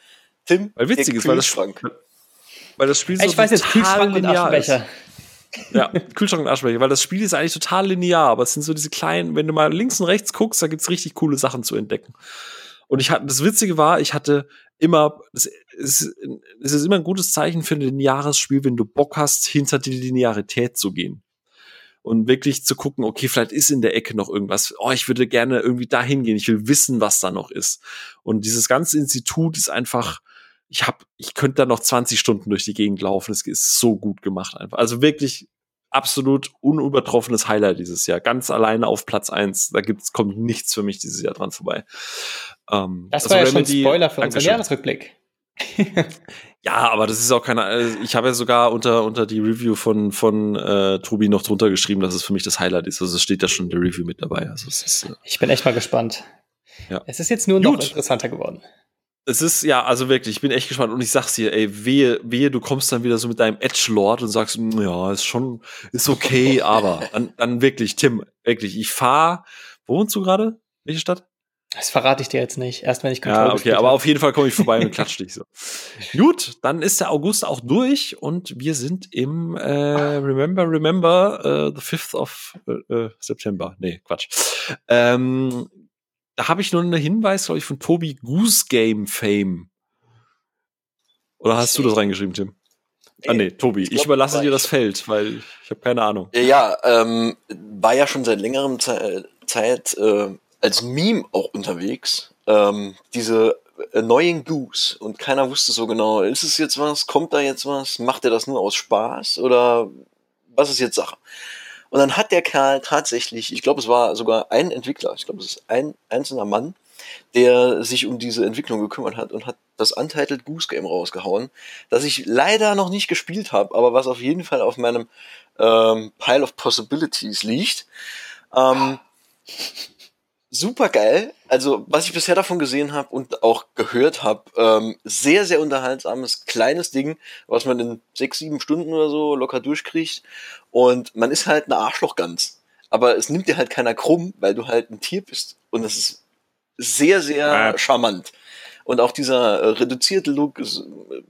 Speaker 3: Tim,
Speaker 1: weil witzig ist, weil das, weil das Spiel
Speaker 2: so Ich weiß jetzt Kühlschrank und Aschenbecher.
Speaker 1: Ja, Kühlschrank und Aschenbecher, weil das Spiel ist eigentlich total linear, aber es sind so diese kleinen, wenn du mal links und rechts guckst, da gibt's richtig coole Sachen zu entdecken. Und ich hatte, das Witzige war, ich hatte immer, es ist, ist immer ein gutes Zeichen für ein lineares Spiel, wenn du Bock hast, hinter die Linearität zu gehen. Und wirklich zu gucken, okay, vielleicht ist in der Ecke noch irgendwas. Oh, ich würde gerne irgendwie dahin gehen. Ich will wissen, was da noch ist. Und dieses ganze Institut ist einfach, ich hab, ich könnte da noch 20 Stunden durch die Gegend laufen. Es ist so gut gemacht einfach. Also wirklich absolut unübertroffenes Highlight dieses Jahr. Ganz alleine auf Platz eins. Da gibt's, kommt nichts für mich dieses Jahr dran vorbei.
Speaker 2: Ähm, das war ja schon Spoiler für unseren Jahresrückblick.
Speaker 1: ja, aber das ist auch keine. Also ich habe ja sogar unter, unter die Review von, von äh, Tobi noch drunter geschrieben, dass es für mich das Highlight ist. Also es steht da schon in der Review mit dabei. Also ist, äh,
Speaker 2: ich bin echt mal gespannt. Ja. Es ist jetzt nur noch Gut. interessanter geworden.
Speaker 1: Es ist, ja, also wirklich, ich bin echt gespannt und ich sag's dir, ey, wehe, wehe, du kommst dann wieder so mit deinem Edge-Lord und sagst, hm, ja, ist schon, ist okay, aber dann, dann wirklich, Tim, wirklich, ich fahr, wo wohnst du gerade? Welche Stadt?
Speaker 2: Das verrate ich dir jetzt nicht, erst wenn ich
Speaker 1: Kontrolle Ja, okay, aber auf jeden Fall komme ich vorbei und klatsch dich so. Gut, dann ist der August auch durch und wir sind im äh, Remember, Remember, uh, the 5th of uh, September. Nee, Quatsch. Ähm, da habe ich nur einen Hinweis, glaube ich, von Tobi Goose Game Fame. Oder hast du das reingeschrieben, Tim? Ah nee, Tobi, ich, glaub, ich überlasse dir das Feld, weil ich habe keine Ahnung.
Speaker 3: Ja, ähm, war ja schon seit längerem Ze Zeit äh, als Meme auch unterwegs. Ähm, diese Annoying Goose und keiner wusste so genau, ist es jetzt was, kommt da jetzt was, macht er das nur aus Spaß oder was ist jetzt Sache? Und dann hat der Kerl tatsächlich, ich glaube, es war sogar ein Entwickler, ich glaube, es ist ein einzelner Mann, der sich um diese Entwicklung gekümmert hat und hat das Untitled Goose Game rausgehauen, das ich leider noch nicht gespielt habe, aber was auf jeden Fall auf meinem ähm, Pile of Possibilities liegt. Ähm, super geil. Also, was ich bisher davon gesehen habe und auch gehört habe, ähm, sehr, sehr unterhaltsames, kleines Ding, was man in sechs, sieben Stunden oder so locker durchkriegt. Und man ist halt eine Arschlochgans. Aber es nimmt dir halt keiner krumm, weil du halt ein Tier bist. Und das ist sehr, sehr charmant. Und auch dieser äh, reduzierte Look ist, äh,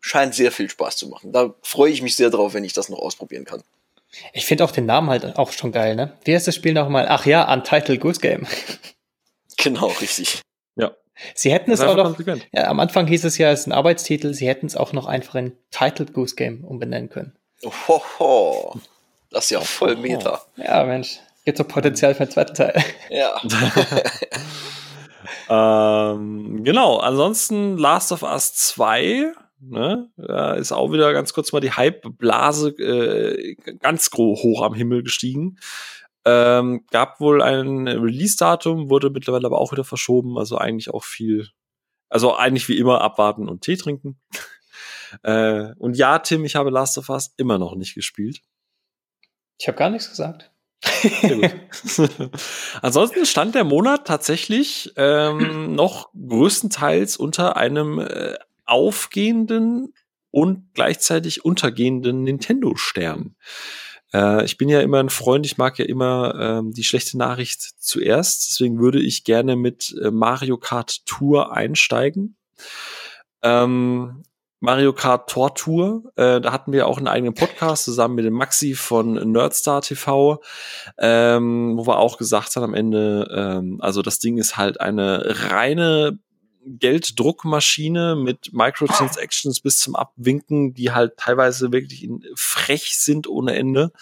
Speaker 3: scheint sehr viel Spaß zu machen. Da freue ich mich sehr drauf, wenn ich das noch ausprobieren kann.
Speaker 2: Ich finde auch den Namen halt auch schon geil, ne? Wie heißt das Spiel nochmal? Ach ja, Untitled Goose Game.
Speaker 3: Genau, richtig.
Speaker 1: Ja.
Speaker 2: Sie hätten es auch noch, ja, am Anfang hieß es ja, es ist ein Arbeitstitel, sie hätten es auch noch einfach in Titled Goose Game umbenennen können.
Speaker 3: Hoho, das ist ja voll Meta.
Speaker 2: Ja, Mensch, gibt so Potenzial für den zweiten Teil.
Speaker 3: Ja.
Speaker 1: ähm, genau, ansonsten Last of Us 2 Ne? Da ist auch wieder ganz kurz mal die Hype-Blase äh, ganz hoch am Himmel gestiegen. Ähm, gab wohl ein Release-Datum, wurde mittlerweile aber auch wieder verschoben. Also eigentlich auch viel, also eigentlich wie immer abwarten und Tee trinken. äh, und ja, Tim, ich habe Last of Us immer noch nicht gespielt.
Speaker 2: Ich habe gar nichts gesagt.
Speaker 1: Ansonsten stand der Monat tatsächlich ähm, noch größtenteils unter einem äh, aufgehenden und gleichzeitig untergehenden Nintendo-Stern. Äh, ich bin ja immer ein Freund, ich mag ja immer ähm, die schlechte Nachricht zuerst. Deswegen würde ich gerne mit äh, Mario Kart Tour einsteigen. Ähm, Mario Kart Tour. Äh, da hatten wir auch einen eigenen Podcast zusammen mit dem Maxi von Nerdstar TV, ähm, wo wir auch gesagt haben am Ende, ähm, also das Ding ist halt eine reine Gelddruckmaschine mit Microtransactions bis zum Abwinken, die halt teilweise wirklich frech sind ohne Ende.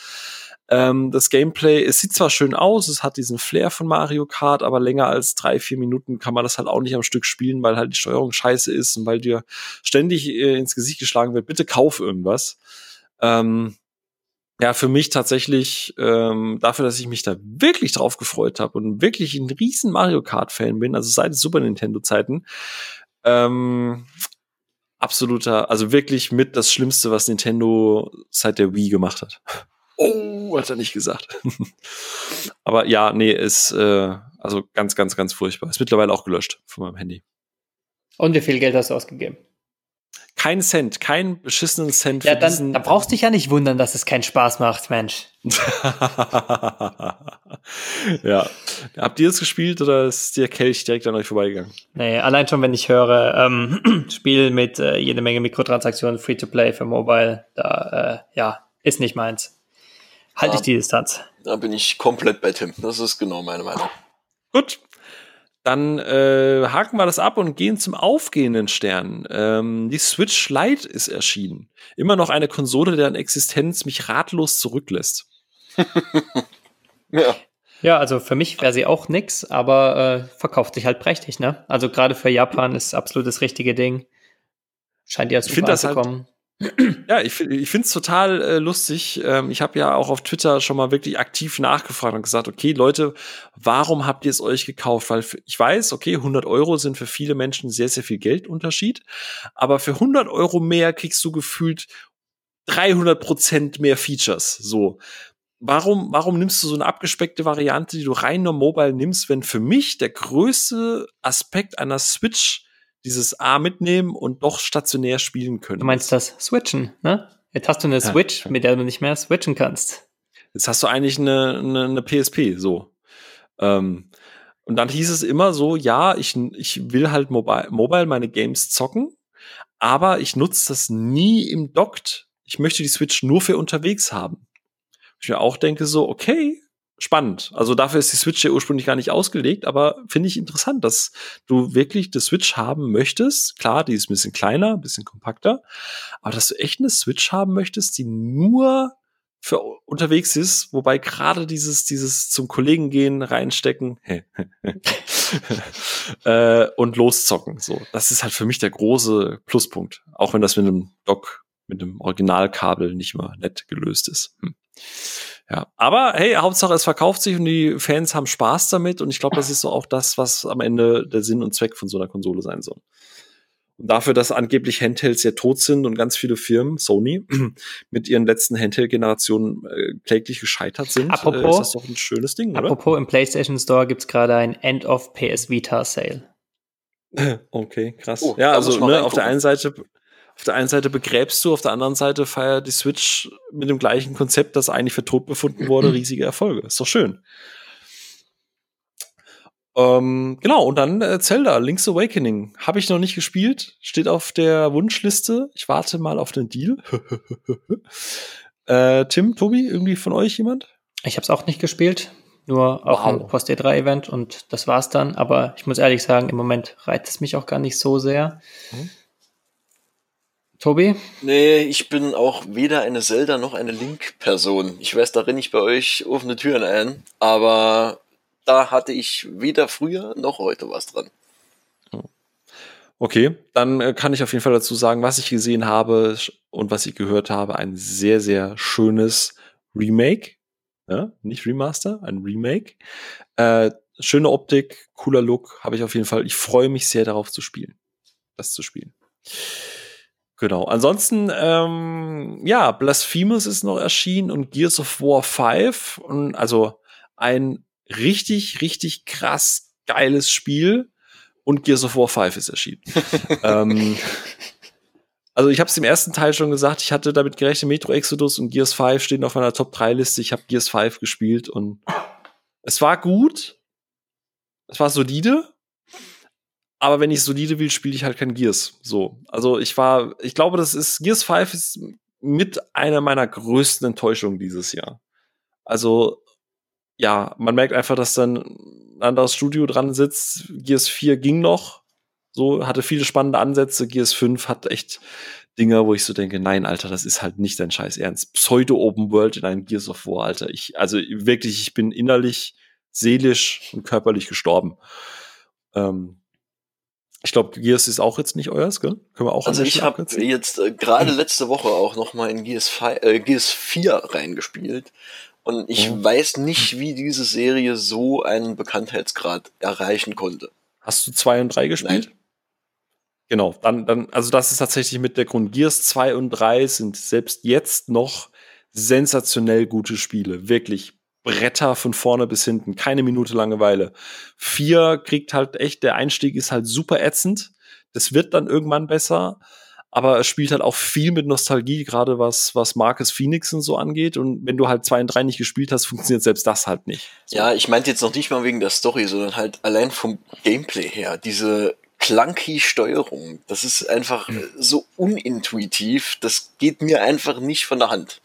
Speaker 1: Ähm, das Gameplay, es sieht zwar schön aus, es hat diesen Flair von Mario Kart, aber länger als drei, vier Minuten kann man das halt auch nicht am Stück spielen, weil halt die Steuerung scheiße ist und weil dir ständig äh, ins Gesicht geschlagen wird, bitte kauf irgendwas. Ähm, ja, für mich tatsächlich, ähm, dafür, dass ich mich da wirklich drauf gefreut habe und wirklich ein riesen Mario Kart-Fan bin, also seit Super Nintendo-Zeiten, ähm, absoluter, also wirklich mit das Schlimmste, was Nintendo seit der Wii gemacht hat. Oh, hat er nicht gesagt. Aber ja, nee, ist äh, also ganz, ganz, ganz furchtbar. Ist mittlerweile auch gelöscht von meinem Handy.
Speaker 2: Und wie viel Geld hast du ausgegeben?
Speaker 1: Kein Cent, keinen beschissenen Cent.
Speaker 2: Ja, dann diesen da brauchst du dich ja nicht wundern, dass es keinen Spaß macht, Mensch.
Speaker 1: ja. Habt ihr es gespielt oder ist der Kelch direkt an euch vorbeigegangen?
Speaker 2: Nee, allein schon, wenn ich höre, ähm, Spiel mit äh, jede Menge Mikrotransaktionen, Free-to-Play für Mobile, da, äh, ja, ist nicht meins. Halte ich die Distanz.
Speaker 3: Da bin ich komplett bei Tim. Das ist genau meine Meinung.
Speaker 1: Gut, dann äh, haken wir das ab und gehen zum aufgehenden Stern. Ähm, die Switch Lite ist erschienen. Immer noch eine Konsole, deren Existenz mich ratlos zurücklässt.
Speaker 2: ja. Ja, also für mich wäre sie auch nix, aber äh, verkauft sich halt prächtig, ne? Also gerade für Japan ist absolut das richtige Ding. Scheint ja super
Speaker 1: zu kommen. Halt ja, ich, ich finde es total äh, lustig. Ähm, ich habe ja auch auf Twitter schon mal wirklich aktiv nachgefragt und gesagt, okay, Leute, warum habt ihr es euch gekauft? Weil ich weiß, okay, 100 Euro sind für viele Menschen sehr, sehr viel Geldunterschied. Aber für 100 Euro mehr kriegst du gefühlt 300 Prozent mehr Features. So. Warum, warum nimmst du so eine abgespeckte Variante, die du rein nur mobile nimmst, wenn für mich der größte Aspekt einer Switch dieses A mitnehmen und doch stationär spielen können.
Speaker 2: Du meinst das Switchen, ne? Jetzt hast du eine Switch, mit der du nicht mehr switchen kannst.
Speaker 1: Jetzt hast du eigentlich eine, eine, eine PSP, so. Ähm, und dann hieß es immer so, ja, ich, ich will halt mobile, mobile meine Games zocken, aber ich nutze das nie im Dockt. Ich möchte die Switch nur für unterwegs haben. Ich mir auch denke so, okay, spannend. Also dafür ist die Switch ja ursprünglich gar nicht ausgelegt, aber finde ich interessant, dass du wirklich die Switch haben möchtest. Klar, die ist ein bisschen kleiner, ein bisschen kompakter, aber dass du echt eine Switch haben möchtest, die nur für unterwegs ist, wobei gerade dieses, dieses zum Kollegen gehen, reinstecken äh, und loszocken. So, das ist halt für mich der große Pluspunkt. Auch wenn das mit einem Dock, mit einem Originalkabel nicht mal nett gelöst ist. Hm. Ja, aber hey, Hauptsache es verkauft sich und die Fans haben Spaß damit und ich glaube, das ist so auch das, was am Ende der Sinn und Zweck von so einer Konsole sein soll. Und dafür, dass angeblich Handhelds ja tot sind und ganz viele Firmen, Sony, mit ihren letzten Handheld-Generationen äh, kläglich gescheitert sind,
Speaker 2: apropos,
Speaker 1: äh, ist das doch ein schönes Ding,
Speaker 2: oder? Apropos, im PlayStation Store gibt's gerade ein End of PS Vita Sale.
Speaker 1: Okay, krass. Oh, ja, also ne, auf der einen Seite auf der einen Seite begräbst du, auf der anderen Seite feiert die Switch mit dem gleichen Konzept, das eigentlich für tot befunden wurde, riesige Erfolge. Ist doch schön. Ähm, genau, und dann äh, Zelda, Link's Awakening. Habe ich noch nicht gespielt, steht auf der Wunschliste. Ich warte mal auf den Deal. äh, Tim, Tobi, irgendwie von euch jemand?
Speaker 2: Ich habe es auch nicht gespielt, nur wow. dem Post E3-Event und das war's dann. Aber ich muss ehrlich sagen, im Moment reizt es mich auch gar nicht so sehr. Mhm. Tobi?
Speaker 3: Nee, ich bin auch weder eine Zelda noch eine Link-Person. Ich weiß, da renne ich bei euch offene Türen ein, aber da hatte ich weder früher noch heute was dran.
Speaker 1: Okay, dann äh, kann ich auf jeden Fall dazu sagen, was ich gesehen habe und was ich gehört habe, ein sehr, sehr schönes Remake. Ja, nicht Remaster, ein Remake. Äh, schöne Optik, cooler Look, habe ich auf jeden Fall. Ich freue mich sehr darauf zu spielen. Das zu spielen. Genau. Ansonsten, ähm, ja, Blasphemous ist noch erschienen und Gears of War 5. Und also ein richtig, richtig krass geiles Spiel. Und Gears of War 5 ist erschienen. ähm, Also ich habe es im ersten Teil schon gesagt, ich hatte damit gerechnet, Metro Exodus und Gears 5 stehen auf meiner Top 3 Liste. Ich habe Gears 5 gespielt und es war gut. Es war solide. Aber wenn ich solide will, spiele ich halt kein Gears. So. Also ich war, ich glaube, das ist, Gears 5 ist mit einer meiner größten Enttäuschungen dieses Jahr. Also, ja, man merkt einfach, dass dann ein anderes Studio dran sitzt. Gears 4 ging noch. So, hatte viele spannende Ansätze. Gears 5 hat echt Dinger, wo ich so denke, nein, Alter, das ist halt nicht dein Scheiß Ernst. Pseudo-Open World in einem Gears of War, Alter. Ich, also wirklich, ich bin innerlich, seelisch und körperlich gestorben. Ähm, ich glaube, Gears ist auch jetzt nicht euers, gell?
Speaker 3: Können wir auch Also ich habe jetzt äh, gerade letzte Woche auch noch mal in Gears, 5, äh, Gears 4 reingespielt und ich ja. weiß nicht, wie diese Serie so einen Bekanntheitsgrad erreichen konnte.
Speaker 1: Hast du 2 und 3 gespielt? Nein. Genau, dann, dann, also das ist tatsächlich mit der Grund. Gears 2 und 3 sind selbst jetzt noch sensationell gute Spiele. Wirklich Bretter von vorne bis hinten. Keine Minute Langeweile. 4 kriegt halt echt, der Einstieg ist halt super ätzend. Das wird dann irgendwann besser. Aber es spielt halt auch viel mit Nostalgie, gerade was, was Marcus Phoenix und so angeht. Und wenn du halt 2 und 3 nicht gespielt hast, funktioniert selbst das halt nicht.
Speaker 3: So. Ja, ich meinte jetzt noch nicht mal wegen der Story, sondern halt allein vom Gameplay her. Diese clunky Steuerung. Das ist einfach hm. so unintuitiv. Das geht mir einfach nicht von der Hand.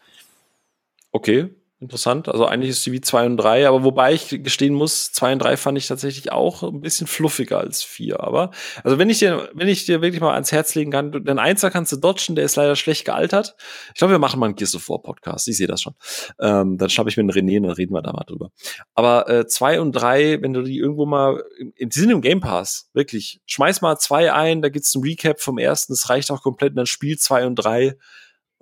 Speaker 1: Okay, interessant. Also eigentlich ist sie wie 2 und 3, aber wobei ich gestehen muss, 2 und 3 fand ich tatsächlich auch ein bisschen fluffiger als 4. Aber, also wenn ich dir, wenn ich dir wirklich mal ans Herz legen kann, den Einser kannst du dodgen, der ist leider schlecht gealtert. Ich glaube, wir machen mal einen Gears of War Podcast. Ich sehe das schon. Ähm, dann schnappe ich mir einen René und dann reden wir da mal drüber. Aber äh, 2 und 3, wenn du die irgendwo mal, die sind im Game Pass, wirklich. Schmeiß mal 2 ein, da gibt's ein Recap vom ersten, das reicht auch komplett, und dann spiel 2 und 3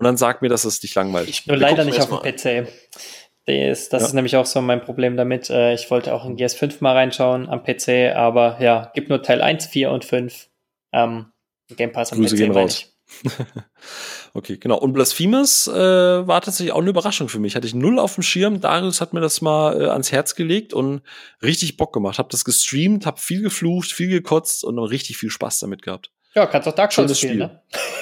Speaker 1: und dann sag mir, dass es dich langweilt.
Speaker 2: Ich nur leider nicht auf dem PC. Das, das ja. ist nämlich auch so mein Problem damit. Äh, ich wollte auch in GS5 mal reinschauen am PC, aber ja, gibt nur Teil 1, 4 und 5. Ähm, Game Pass
Speaker 1: am Grüße PC gehen raus. okay, genau. Und Blasphemous äh, war tatsächlich auch eine Überraschung für mich. Hatte ich null auf dem Schirm. Darius hat mir das mal äh, ans Herz gelegt und richtig Bock gemacht. Hab das gestreamt, hab viel geflucht, viel gekotzt und richtig viel Spaß damit gehabt.
Speaker 2: Ja, kannst auch Dark Souls spielen,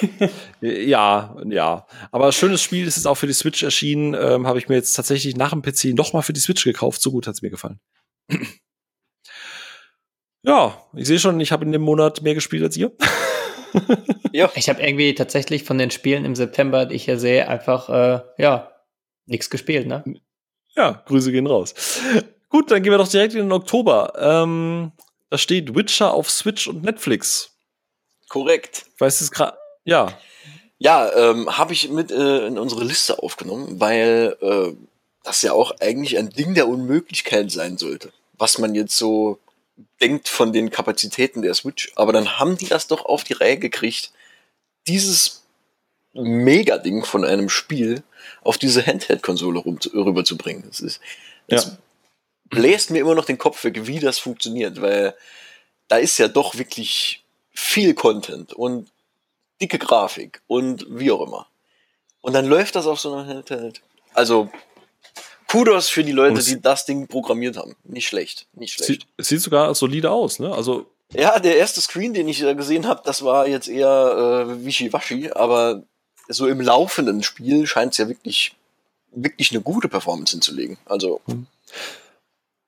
Speaker 1: Spiel. ne? ja, ja. Aber schönes Spiel ist es auch für die Switch erschienen. Ähm, Habe ich mir jetzt tatsächlich nach dem PC noch mal für die Switch gekauft. So gut hat's mir gefallen. ja, ich sehe schon, ich habe in dem Monat mehr gespielt als ihr.
Speaker 2: ja. Ich habe irgendwie tatsächlich von den Spielen im September, die ich hier sehe, einfach, äh, ja, nichts gespielt, ne?
Speaker 1: Ja, Grüße gehen raus. Gut, dann gehen wir doch direkt in den Oktober. Ähm, da steht Witcher auf Switch und Netflix.
Speaker 3: Korrekt.
Speaker 1: Weißt du es gerade? Ja.
Speaker 3: Ja, ähm, habe ich mit äh, in unsere Liste aufgenommen, weil äh, das ja auch eigentlich ein Ding der Unmöglichkeit sein sollte, was man jetzt so denkt von den Kapazitäten der Switch. Aber dann haben die das doch auf die Reihe gekriegt, dieses Mega-Ding von einem Spiel auf diese Handheld-Konsole rüberzubringen. Das ist, das ja. bläst mir immer noch den Kopf weg, wie das funktioniert, weil da ist ja doch wirklich viel Content und dicke Grafik und wie auch immer. Und dann läuft das auf so einer Handheld. Also Kudos für die Leute, die das Ding programmiert haben. Nicht schlecht, nicht schlecht.
Speaker 1: Sieht, sieht sogar solide aus, ne? Also
Speaker 3: ja, der erste Screen, den ich gesehen habe, das war jetzt eher äh, wischiwaschi, aber so im laufenden Spiel scheint es ja wirklich wirklich eine gute Performance hinzulegen. Also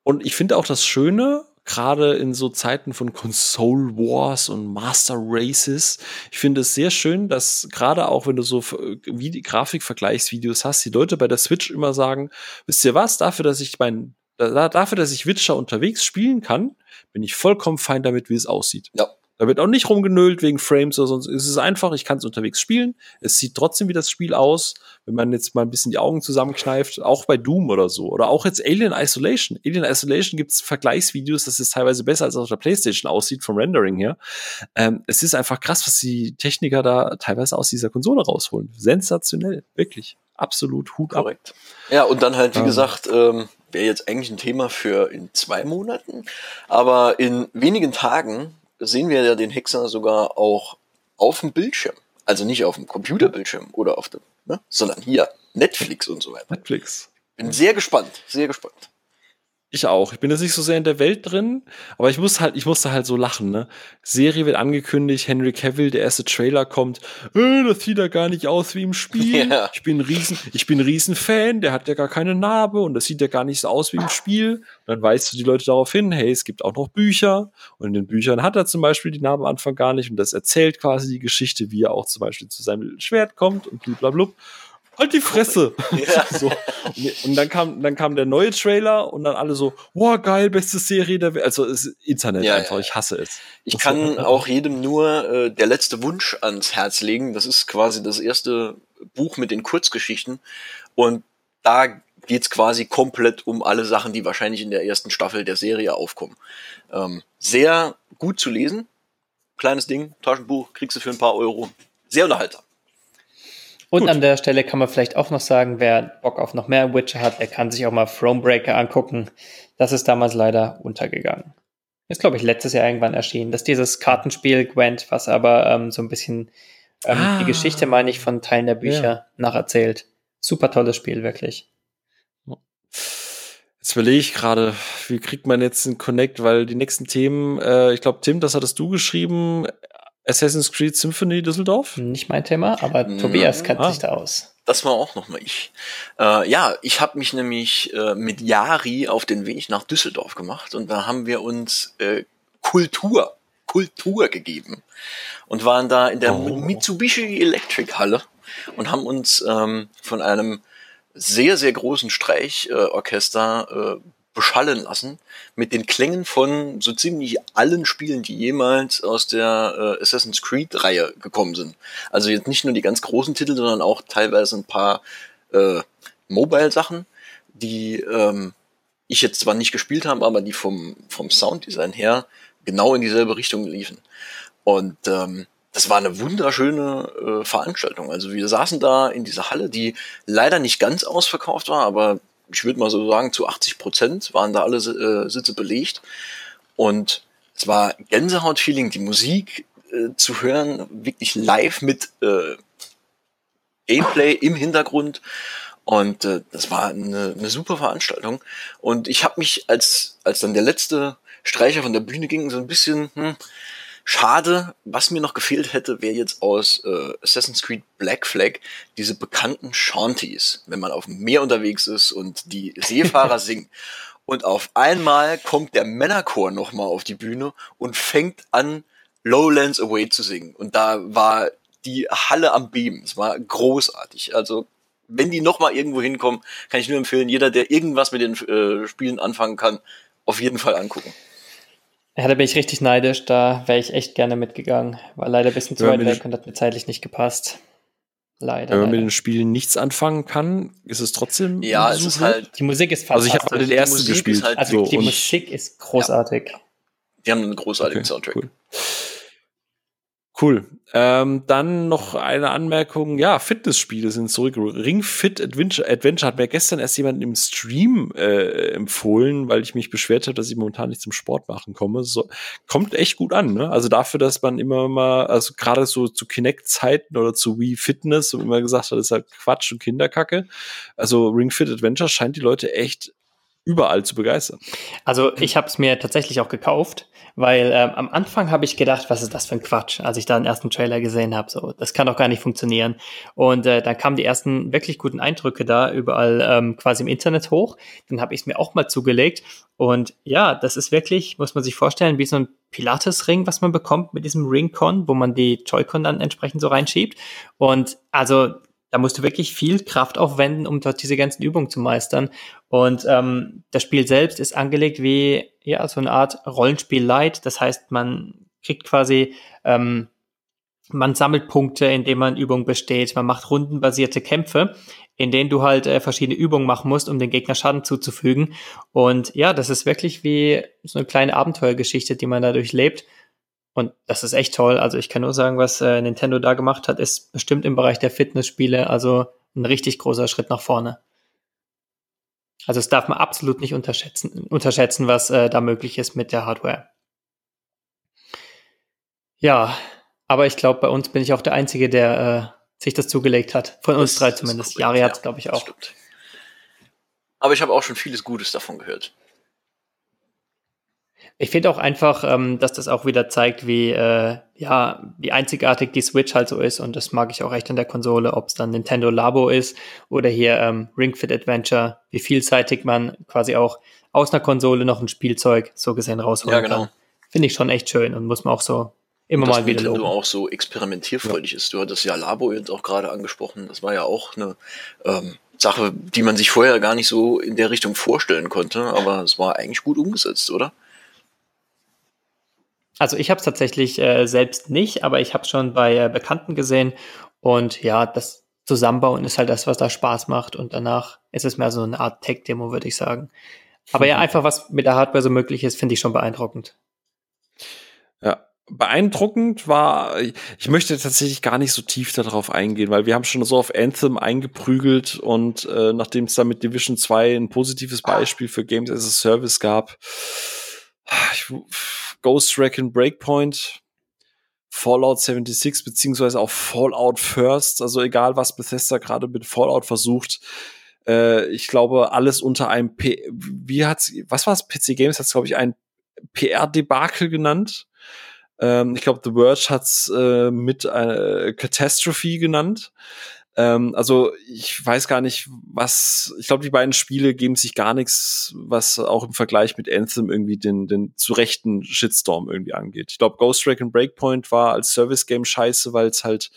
Speaker 1: und ich finde auch das Schöne gerade in so Zeiten von Console Wars und Master Races. Ich finde es sehr schön, dass gerade auch wenn du so wie die Grafikvergleichsvideos hast, die Leute bei der Switch immer sagen, wisst ihr was, dafür, dass ich mein, dafür, dass ich Witcher unterwegs spielen kann, bin ich vollkommen fein damit, wie es aussieht.
Speaker 3: Ja.
Speaker 1: Da wird auch nicht rumgenölt wegen Frames oder sonst. Es ist einfach, ich kann es unterwegs spielen. Es sieht trotzdem wie das Spiel aus, wenn man jetzt mal ein bisschen die Augen zusammenkneift, auch bei Doom oder so. Oder auch jetzt Alien Isolation. Alien Isolation gibt's Vergleichsvideos, dass es teilweise besser als auf der Playstation aussieht vom Rendering her. Ähm, es ist einfach krass, was die Techniker da teilweise aus dieser Konsole rausholen. Sensationell, wirklich. Absolut Hut
Speaker 3: Korrekt. ab. Ja, und dann halt, wie ähm. gesagt, ähm, wäre jetzt eigentlich ein Thema für in zwei Monaten. Aber in wenigen Tagen sehen wir ja den Hexer sogar auch auf dem Bildschirm. Also nicht auf dem Computerbildschirm oder auf dem, ne, sondern hier, Netflix und so weiter.
Speaker 1: Netflix.
Speaker 3: Bin sehr gespannt, sehr gespannt.
Speaker 1: Ich auch. Ich bin jetzt nicht so sehr in der Welt drin, aber ich muss halt, ich musste halt so lachen, ne? Serie wird angekündigt, Henry Cavill, der erste Trailer kommt, äh, das sieht ja gar nicht aus wie im Spiel. Ja. Ich bin ein riesen, ich bin ein riesen Fan, der hat ja gar keine Narbe und das sieht ja gar nicht so aus wie im Spiel. Und dann weist du die Leute darauf hin, hey, es gibt auch noch Bücher und in den Büchern hat er zum Beispiel die Narbe am Anfang gar nicht und das erzählt quasi die Geschichte, wie er auch zum Beispiel zu seinem Schwert kommt und blablabla. Halt die Fresse. Ja. so. Und dann kam, dann kam der neue Trailer und dann alle so, wow, geil, beste Serie der Welt. Also ist Internet ja, einfach, ja. ich hasse es.
Speaker 3: Ich das kann auch jedem nur äh, der letzte Wunsch ans Herz legen. Das ist quasi das erste Buch mit den Kurzgeschichten. Und da geht's quasi komplett um alle Sachen, die wahrscheinlich in der ersten Staffel der Serie aufkommen. Ähm, sehr gut zu lesen. Kleines Ding, Taschenbuch, kriegst du für ein paar Euro. Sehr unterhaltsam.
Speaker 2: Und Gut. an der Stelle kann man vielleicht auch noch sagen, wer Bock auf noch mehr Witcher hat, der kann sich auch mal Thronebreaker angucken. Das ist damals leider untergegangen. Ist, glaube ich, letztes Jahr irgendwann erschienen. Das ist dieses Kartenspiel Gwent, was aber ähm, so ein bisschen ähm, ah. die Geschichte, meine ich, von Teilen der Bücher ja. nacherzählt. Super tolles Spiel, wirklich.
Speaker 1: Jetzt überlege ich gerade, wie kriegt man jetzt einen Connect, weil die nächsten Themen, äh, ich glaube, Tim, das hattest du geschrieben, Assassin's Creed Symphony Düsseldorf?
Speaker 2: Nicht mein Thema, aber mhm. Tobias kennt ah. sich da aus.
Speaker 3: Das war auch nochmal ich. Äh, ja, ich habe mich nämlich äh, mit Yari auf den Weg nach Düsseldorf gemacht und da haben wir uns äh, Kultur, Kultur gegeben und waren da in der oh. Mitsubishi Electric Halle und haben uns ähm, von einem sehr, sehr großen Streichorchester äh, beschallen lassen mit den Klängen von so ziemlich allen Spielen, die jemals aus der äh, Assassin's Creed-Reihe gekommen sind. Also jetzt nicht nur die ganz großen Titel, sondern auch teilweise ein paar äh, Mobile-Sachen, die ähm, ich jetzt zwar nicht gespielt habe, aber die vom, vom Sounddesign her genau in dieselbe Richtung liefen. Und ähm, das war eine wunderschöne äh, Veranstaltung. Also wir saßen da in dieser Halle, die leider nicht ganz ausverkauft war, aber ich würde mal so sagen, zu 80 Prozent waren da alle äh, Sitze belegt. Und es war Gänsehaut-Feeling, die Musik äh, zu hören, wirklich live mit äh, Gameplay im Hintergrund. Und äh, das war eine, eine super Veranstaltung. Und ich habe mich, als, als dann der letzte Streicher von der Bühne ging, so ein bisschen, hm, Schade, was mir noch gefehlt hätte, wäre jetzt aus äh, Assassin's Creed Black Flag diese bekannten Shanties, wenn man auf dem Meer unterwegs ist und die Seefahrer singen. Und auf einmal kommt der Männerchor nochmal auf die Bühne und fängt an, Lowlands Away zu singen. Und da war die Halle am Beben. Es war großartig. Also, wenn die nochmal irgendwo hinkommen, kann ich nur empfehlen, jeder, der irgendwas mit den äh, Spielen anfangen kann, auf jeden Fall angucken.
Speaker 2: Ja, da bin ich richtig neidisch. Da wäre ich echt gerne mitgegangen. War leider ein bisschen zu weit weg und hat mir zeitlich nicht gepasst. Leider.
Speaker 1: Wenn man
Speaker 2: leider.
Speaker 1: mit den Spielen nichts anfangen kann, ist es trotzdem.
Speaker 3: Ja, es ist halt.
Speaker 2: Die Musik ist
Speaker 1: fantastisch. Also ich habe den ersten gespielt.
Speaker 2: Halt also so die Musik ist großartig. Ja.
Speaker 3: Die haben einen großartigen okay, Soundtrack.
Speaker 1: Cool. Cool. Ähm, dann noch eine Anmerkung. Ja, Fitnessspiele sind zurück. Ring Fit Adventure, Adventure hat mir gestern erst jemand im Stream äh, empfohlen, weil ich mich beschwert habe, dass ich momentan nicht zum Sport machen komme. So, kommt echt gut an. Ne? Also dafür, dass man immer mal, also gerade so zu Kinect-Zeiten oder zu Wii Fitness, wo immer gesagt hat, das ist halt Quatsch und Kinderkacke. Also Ring Fit Adventure scheint die Leute echt überall zu begeistern.
Speaker 2: Also ich habe es mir tatsächlich auch gekauft, weil ähm, am Anfang habe ich gedacht, was ist das für ein Quatsch, als ich da den ersten Trailer gesehen habe. So, das kann doch gar nicht funktionieren. Und äh, dann kamen die ersten wirklich guten Eindrücke da überall ähm, quasi im Internet hoch. Dann habe ich es mir auch mal zugelegt. Und ja, das ist wirklich, muss man sich vorstellen, wie so ein Pilates-Ring, was man bekommt mit diesem Ring-Con, wo man die Joy-Con dann entsprechend so reinschiebt. Und also da musst du wirklich viel Kraft aufwenden, um dort diese ganzen Übungen zu meistern. Und ähm, das Spiel selbst ist angelegt wie ja so eine Art Rollenspiel Light. Das heißt, man kriegt quasi ähm, man sammelt Punkte, indem man Übungen besteht. Man macht rundenbasierte Kämpfe, in denen du halt äh, verschiedene Übungen machen musst, um den Gegner Schaden zuzufügen. Und ja, das ist wirklich wie so eine kleine Abenteuergeschichte, die man dadurch lebt. Und das ist echt toll. Also ich kann nur sagen, was äh, Nintendo da gemacht hat, ist bestimmt im Bereich der Fitnessspiele also ein richtig großer Schritt nach vorne. Also es darf man absolut nicht unterschätzen, unterschätzen was äh, da möglich ist mit der Hardware. Ja, aber ich glaube, bei uns bin ich auch der Einzige, der äh, sich das zugelegt hat. Von das uns drei zumindest. Jari hat es, glaube ich, auch.
Speaker 3: Aber ich habe auch schon vieles Gutes davon gehört.
Speaker 2: Ich finde auch einfach, ähm, dass das auch wieder zeigt, wie, äh, ja, wie einzigartig die Switch halt so ist. Und das mag ich auch echt an der Konsole, ob es dann Nintendo Labo ist oder hier ähm, Ring Fit Adventure, wie vielseitig man quasi auch aus einer Konsole noch ein Spielzeug so gesehen rausholen ja, genau. kann. Finde ich schon echt schön und muss man auch so immer mal wieder
Speaker 3: Nintendo loben. auch so experimentierfreudig ja. ist. Du hattest ja Labo jetzt auch gerade angesprochen. Das war ja auch eine ähm, Sache, die man sich vorher gar nicht so in der Richtung vorstellen konnte, aber es war eigentlich gut umgesetzt, oder?
Speaker 2: Also ich habe es tatsächlich äh, selbst nicht, aber ich habe es schon bei äh, Bekannten gesehen. Und ja, das Zusammenbauen ist halt das, was da Spaß macht. Und danach ist es mehr so eine Art Tech-Demo, würde ich sagen. Aber ja, einfach was mit der Hardware so möglich ist, finde ich schon beeindruckend.
Speaker 1: Ja, beeindruckend war, ich möchte tatsächlich gar nicht so tief darauf eingehen, weil wir haben schon so auf Anthem eingeprügelt und äh, nachdem es da mit Division 2 ein positives Beispiel für Games as a Service gab, Ghost Recon Breakpoint, Fallout 76 beziehungsweise auch Fallout First, also egal was Bethesda gerade mit Fallout versucht, äh, ich glaube alles unter einem P wie hat's was war's PC Games hat's glaube ich ein PR Debakel genannt. Ähm, ich glaube The Verge hat's äh, mit äh, Catastrophe genannt. Ähm, also ich weiß gar nicht, was. Ich glaube, die beiden Spiele geben sich gar nichts, was auch im Vergleich mit Anthem irgendwie den, den zu rechten Shitstorm irgendwie angeht. Ich glaube, Ghost Recon Breakpoint war als Service Game scheiße, weil es halt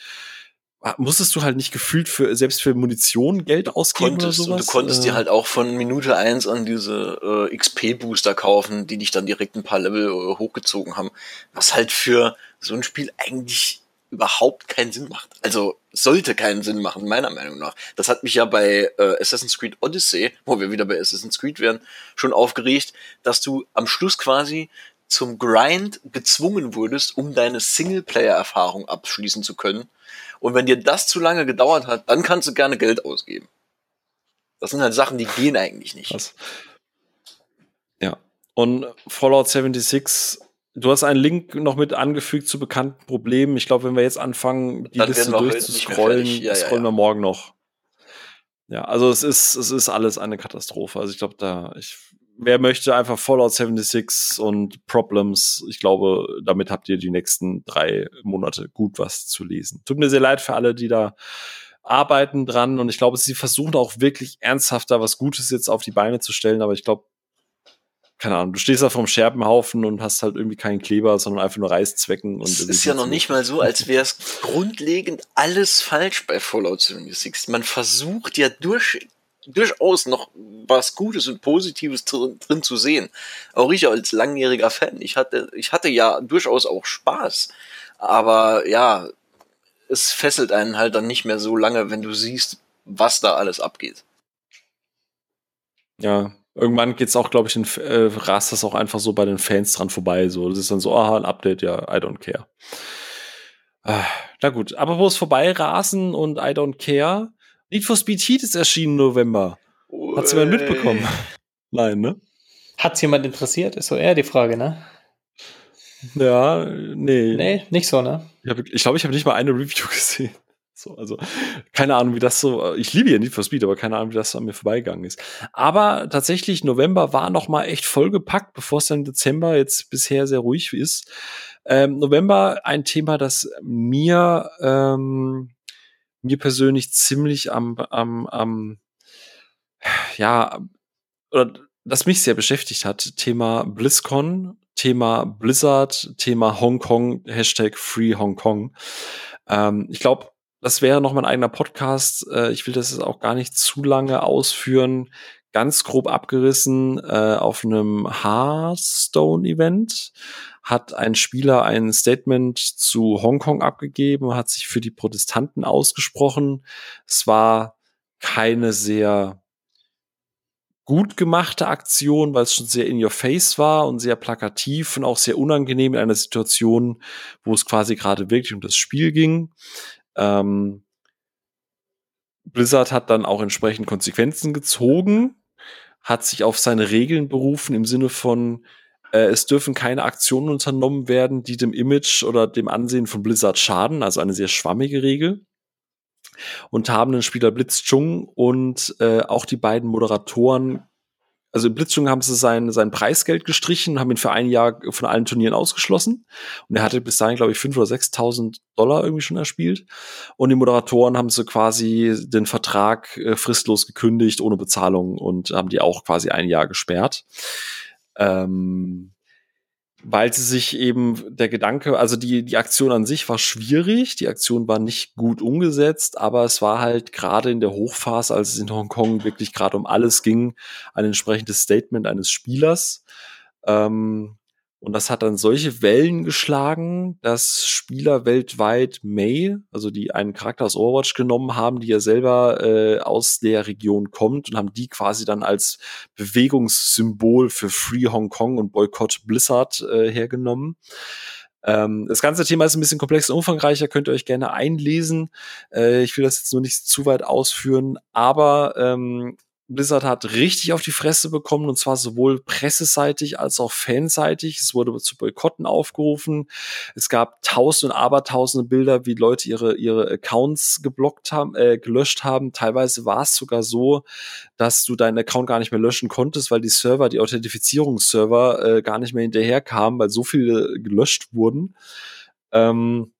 Speaker 1: musstest du halt nicht gefühlt für selbst für Munition Geld ausgeben
Speaker 3: konntest, oder sowas. Und du konntest äh, dir halt auch von Minute eins an diese äh, XP Booster kaufen, die dich dann direkt ein paar Level äh, hochgezogen haben, was halt für so ein Spiel eigentlich überhaupt keinen Sinn macht. Also sollte keinen Sinn machen, meiner Meinung nach. Das hat mich ja bei äh, Assassin's Creed Odyssey, wo wir wieder bei Assassin's Creed wären, schon aufgeregt, dass du am Schluss quasi zum Grind gezwungen wurdest, um deine Singleplayer-Erfahrung abschließen zu können. Und wenn dir das zu lange gedauert hat, dann kannst du gerne Geld ausgeben. Das sind halt Sachen, die gehen eigentlich nicht. Was?
Speaker 1: Ja. Und Fallout 76 Du hast einen Link noch mit angefügt zu bekannten Problemen. Ich glaube, wenn wir jetzt anfangen, die Dann Liste durchzuscrollen, ja, scrollen ja, ja. wir morgen noch. Ja, also es ist, es ist alles eine Katastrophe. Also ich glaube, da, ich, wer möchte einfach Fallout 76 und Problems, ich glaube, damit habt ihr die nächsten drei Monate gut was zu lesen. Tut mir sehr leid für alle, die da arbeiten dran und ich glaube, sie versuchen auch wirklich ernsthaft da was Gutes jetzt auf die Beine zu stellen, aber ich glaube, keine Ahnung, du stehst da vom Scherbenhaufen und hast halt irgendwie keinen Kleber, sondern einfach nur Reißzwecken. Und
Speaker 3: es ist ja noch nicht mal so, als wäre es grundlegend alles falsch bei Fallout 76. Man versucht ja durch, durchaus noch was Gutes und Positives drin, drin zu sehen. Auch ich als langjähriger Fan, ich hatte, ich hatte ja durchaus auch Spaß. Aber ja, es fesselt einen halt dann nicht mehr so lange, wenn du siehst, was da alles abgeht.
Speaker 1: Ja, irgendwann geht's auch, glaube ich, in, äh, rast das auch einfach so bei den Fans dran vorbei. So, das ist dann so, aha, ein Update, ja, I don't care. Äh, na gut, aber wo es vorbei rasen und I don't care. Need for Speed Heat ist erschienen im November. Hat's jemand mitbekommen? Nein, ne?
Speaker 2: Hat's jemand interessiert? Ist so eher die Frage, ne?
Speaker 1: Ja, nee.
Speaker 2: Nee, nicht so, ne?
Speaker 1: Ich glaube, ich, glaub, ich habe nicht mal eine Review gesehen. So, also keine Ahnung, wie das so. Ich liebe ja Need for Speed, aber keine Ahnung, wie das so an mir vorbeigegangen ist. Aber tatsächlich November war noch mal echt vollgepackt, bevor es dann Dezember jetzt bisher sehr ruhig ist. Ähm, November ein Thema, das mir ähm, mir persönlich ziemlich am am am ja oder das mich sehr beschäftigt hat. Thema BlizzCon, Thema Blizzard, Thema Hongkong, Hashtag Free Hongkong. Ähm, ich glaube, das wäre noch mein eigener Podcast. Äh, ich will das auch gar nicht zu lange ausführen. Ganz grob abgerissen äh, auf einem Hearthstone-Event hat ein Spieler ein Statement zu Hongkong abgegeben, hat sich für die Protestanten ausgesprochen. Es war keine sehr gut gemachte Aktion, weil es schon sehr in your face war und sehr plakativ und auch sehr unangenehm in einer Situation, wo es quasi gerade wirklich um das Spiel ging. Ähm, Blizzard hat dann auch entsprechend Konsequenzen gezogen, hat sich auf seine Regeln berufen im Sinne von, äh, es dürfen keine Aktionen unternommen werden, die dem Image oder dem Ansehen von Blizzard schaden, also eine sehr schwammige Regel. Und haben den Spieler Blitz Chung und äh, auch die beiden Moderatoren also im Blitzschung haben sie sein, sein Preisgeld gestrichen, haben ihn für ein Jahr von allen Turnieren ausgeschlossen. Und er hatte bis dahin, glaube ich, 5.000 oder 6.000 Dollar irgendwie schon erspielt. Und die Moderatoren haben sie quasi den Vertrag äh, fristlos gekündigt, ohne Bezahlung und haben die auch quasi ein Jahr gesperrt. Ähm, weil sie sich eben der Gedanke, also die, die Aktion an sich war schwierig, die Aktion war nicht gut umgesetzt, aber es war halt gerade in der Hochphase, als es in Hongkong wirklich gerade um alles ging, ein entsprechendes Statement eines Spielers. Ähm, und das hat dann solche Wellen geschlagen, dass Spieler weltweit May, also die einen Charakter aus Overwatch genommen haben, die ja selber äh, aus der Region kommt und haben die quasi dann als Bewegungssymbol für Free Hong Kong und Boycott Blizzard äh, hergenommen. Ähm, das ganze Thema ist ein bisschen komplex und umfangreicher, könnt ihr euch gerne einlesen. Äh, ich will das jetzt nur nicht zu weit ausführen, aber ähm, Blizzard hat richtig auf die Fresse bekommen und zwar sowohl presseseitig als auch fanseitig. Es wurde zu Boykotten aufgerufen. Es gab tausende und abertausende Bilder, wie Leute ihre, ihre Accounts geblockt haben, äh, gelöscht haben. Teilweise war es sogar so, dass du deinen Account gar nicht mehr löschen konntest, weil die Server, die Authentifizierungsserver äh, gar nicht mehr hinterherkamen, weil so viele gelöscht wurden. Ähm,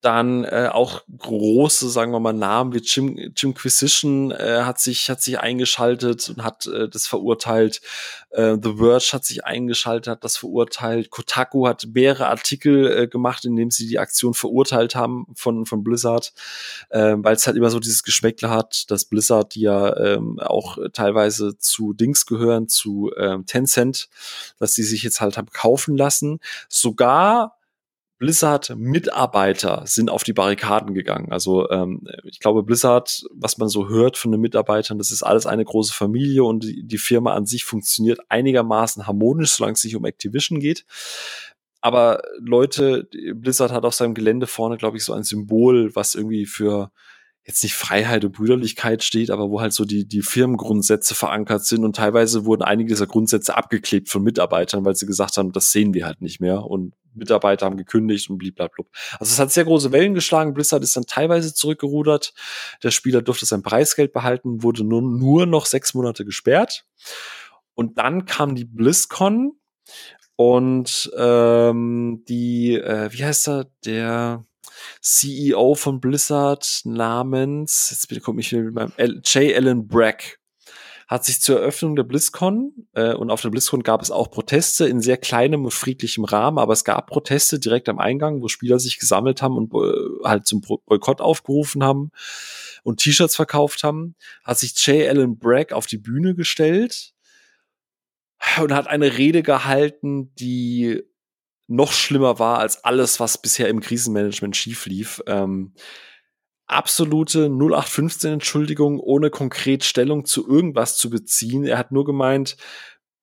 Speaker 1: dann äh, auch große, sagen wir mal, Namen wie Jim, Jim Quisition äh, hat sich hat sich eingeschaltet und hat äh, das verurteilt. Äh, The Verge hat sich eingeschaltet, hat das verurteilt. Kotaku hat mehrere Artikel äh, gemacht, in dem sie die Aktion verurteilt haben von von Blizzard, äh, weil es halt immer so dieses Geschmäckle hat, dass Blizzard, die ja ähm, auch teilweise zu Dings gehören, zu ähm, Tencent, dass sie sich jetzt halt haben kaufen lassen. Sogar Blizzard-Mitarbeiter sind auf die Barrikaden gegangen. Also ähm, ich glaube, Blizzard, was man so hört von den Mitarbeitern, das ist alles eine große Familie und die, die Firma an sich funktioniert einigermaßen harmonisch, solange es nicht um Activision geht. Aber Leute, Blizzard hat auf seinem Gelände vorne, glaube ich, so ein Symbol, was irgendwie für jetzt nicht Freiheit und Brüderlichkeit steht, aber wo halt so die, die Firmengrundsätze verankert sind und teilweise wurden einige dieser Grundsätze abgeklebt von Mitarbeitern, weil sie gesagt haben, das sehen wir halt nicht mehr und Mitarbeiter haben gekündigt und blablabla. Also es hat sehr große Wellen geschlagen. Blizzard ist dann teilweise zurückgerudert. Der Spieler durfte sein Preisgeld behalten, wurde nur, nur noch sechs Monate gesperrt. Und dann kam die BlizzCon und ähm, die, äh, wie heißt er, der CEO von Blizzard namens, jetzt bitte komme ich wieder mit meinem J. Allen Bragg, hat sich zur Eröffnung der BlizzCon äh, und auf der BlizzCon gab es auch Proteste in sehr kleinem und friedlichem Rahmen, aber es gab Proteste direkt am Eingang, wo Spieler sich gesammelt haben und äh, halt zum Boykott aufgerufen haben und T-Shirts verkauft haben, hat sich J. Allen Bragg auf die Bühne gestellt und hat eine Rede gehalten, die noch schlimmer war als alles, was bisher im Krisenmanagement schief lief. Ähm, absolute 0815 Entschuldigung, ohne konkret Stellung zu irgendwas zu beziehen. Er hat nur gemeint,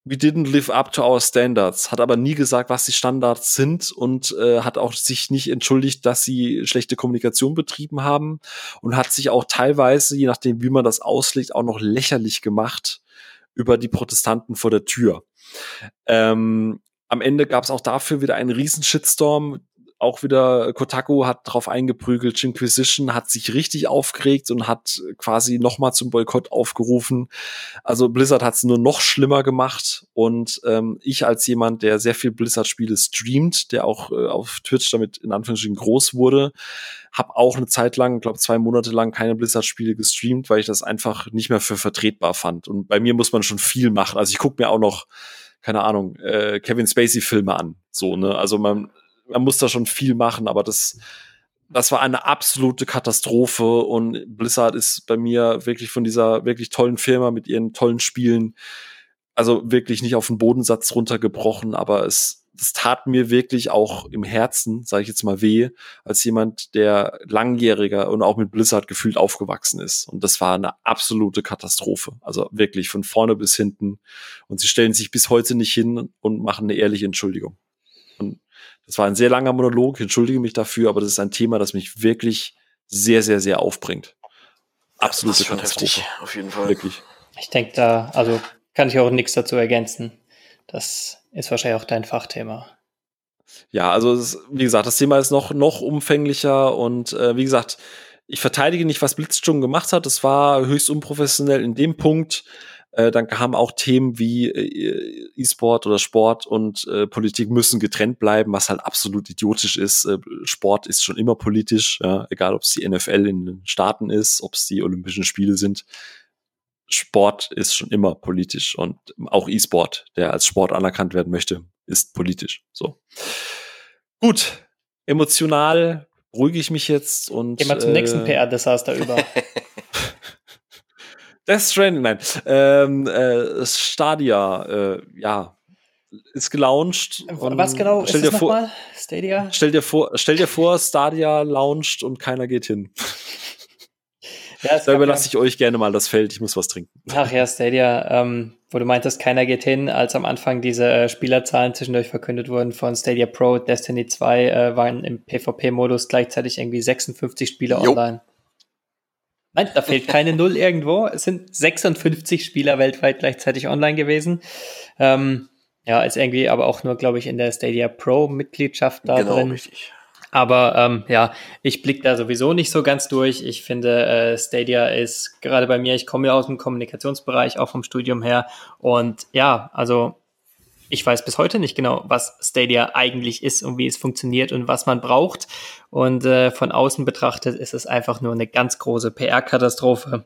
Speaker 1: we didn't live up to our standards, hat aber nie gesagt, was die Standards sind und äh, hat auch sich nicht entschuldigt, dass sie schlechte Kommunikation betrieben haben und hat sich auch teilweise, je nachdem, wie man das auslegt, auch noch lächerlich gemacht über die Protestanten vor der Tür. Ähm, am Ende gab es auch dafür wieder einen riesen Shitstorm. Auch wieder Kotaku hat drauf eingeprügelt, Inquisition hat sich richtig aufgeregt und hat quasi nochmal zum Boykott aufgerufen. Also Blizzard hat es nur noch schlimmer gemacht und ähm, ich als jemand, der sehr viel Blizzard-Spiele streamt, der auch äh, auf Twitch damit in Anführungsstrichen groß wurde, habe auch eine Zeit lang, glaube zwei Monate lang keine Blizzard-Spiele gestreamt, weil ich das einfach nicht mehr für vertretbar fand. Und bei mir muss man schon viel machen. Also ich gucke mir auch noch keine Ahnung, äh, Kevin Spacey-Filme an. So, ne? Also man, man muss da schon viel machen, aber das, das war eine absolute Katastrophe und Blizzard ist bei mir wirklich von dieser wirklich tollen Firma mit ihren tollen Spielen, also wirklich nicht auf den Bodensatz runtergebrochen, aber es, das tat mir wirklich auch im Herzen, sage ich jetzt mal weh, als jemand, der langjähriger und auch mit Blizzard gefühlt aufgewachsen ist. Und das war eine absolute Katastrophe. Also wirklich von vorne bis hinten. Und sie stellen sich bis heute nicht hin und machen eine ehrliche Entschuldigung. Und das war ein sehr langer Monolog, ich entschuldige mich dafür, aber das ist ein Thema, das mich wirklich sehr, sehr, sehr aufbringt. Absolute das Katastrophe. Heftig,
Speaker 3: auf jeden Fall.
Speaker 2: Wirklich. Ich denke da, also kann ich auch nichts dazu ergänzen. Das ist wahrscheinlich auch dein Fachthema.
Speaker 1: Ja, also ist, wie gesagt, das Thema ist noch, noch umfänglicher und äh, wie gesagt, ich verteidige nicht, was Blitzsturm gemacht hat. Es war höchst unprofessionell in dem Punkt, Äh, dann kamen auch Themen wie äh, E-Sport oder Sport und äh, Politik müssen getrennt bleiben, was halt absolut idiotisch ist. Äh, Sport ist schon immer politisch, ja, egal ob es die NFL in den Staaten ist, ob es die Olympischen Spiele sind. Sport ist schon immer politisch und auch E-Sport, der als Sport anerkannt werden möchte, ist politisch. So. Gut, emotional beruhige ich mich jetzt und.
Speaker 2: Gehen wir zum äh, nächsten PR-Desaster über.
Speaker 1: Death Stranding, nein. Ähm, äh, Stadia, äh, ja, ist gelauncht.
Speaker 2: Was genau
Speaker 1: stell ist dir vor,
Speaker 2: Stadia?
Speaker 1: Stell dir vor, stell dir vor, Stadia launcht und keiner geht hin. Ja, da überlasse ich euch gerne mal das Feld. Ich muss was trinken.
Speaker 2: Ach ja, Stadia, ähm, wo du meintest, keiner geht hin, als am Anfang diese äh, Spielerzahlen zwischendurch verkündet wurden von Stadia Pro, Destiny 2, äh, waren im PvP-Modus gleichzeitig irgendwie 56 Spieler jo. online. Nein, da fehlt keine Null irgendwo. Es sind 56 Spieler weltweit gleichzeitig online gewesen. Ähm, ja, ist irgendwie aber auch nur, glaube ich, in der Stadia Pro-Mitgliedschaft da genau, drin. Richtig. Aber ähm, ja, ich blicke da sowieso nicht so ganz durch. Ich finde, äh, Stadia ist gerade bei mir, ich komme ja aus dem Kommunikationsbereich, auch vom Studium her. Und ja, also ich weiß bis heute nicht genau, was Stadia eigentlich ist und wie es funktioniert und was man braucht. Und äh, von außen betrachtet ist es einfach nur eine ganz große PR-Katastrophe.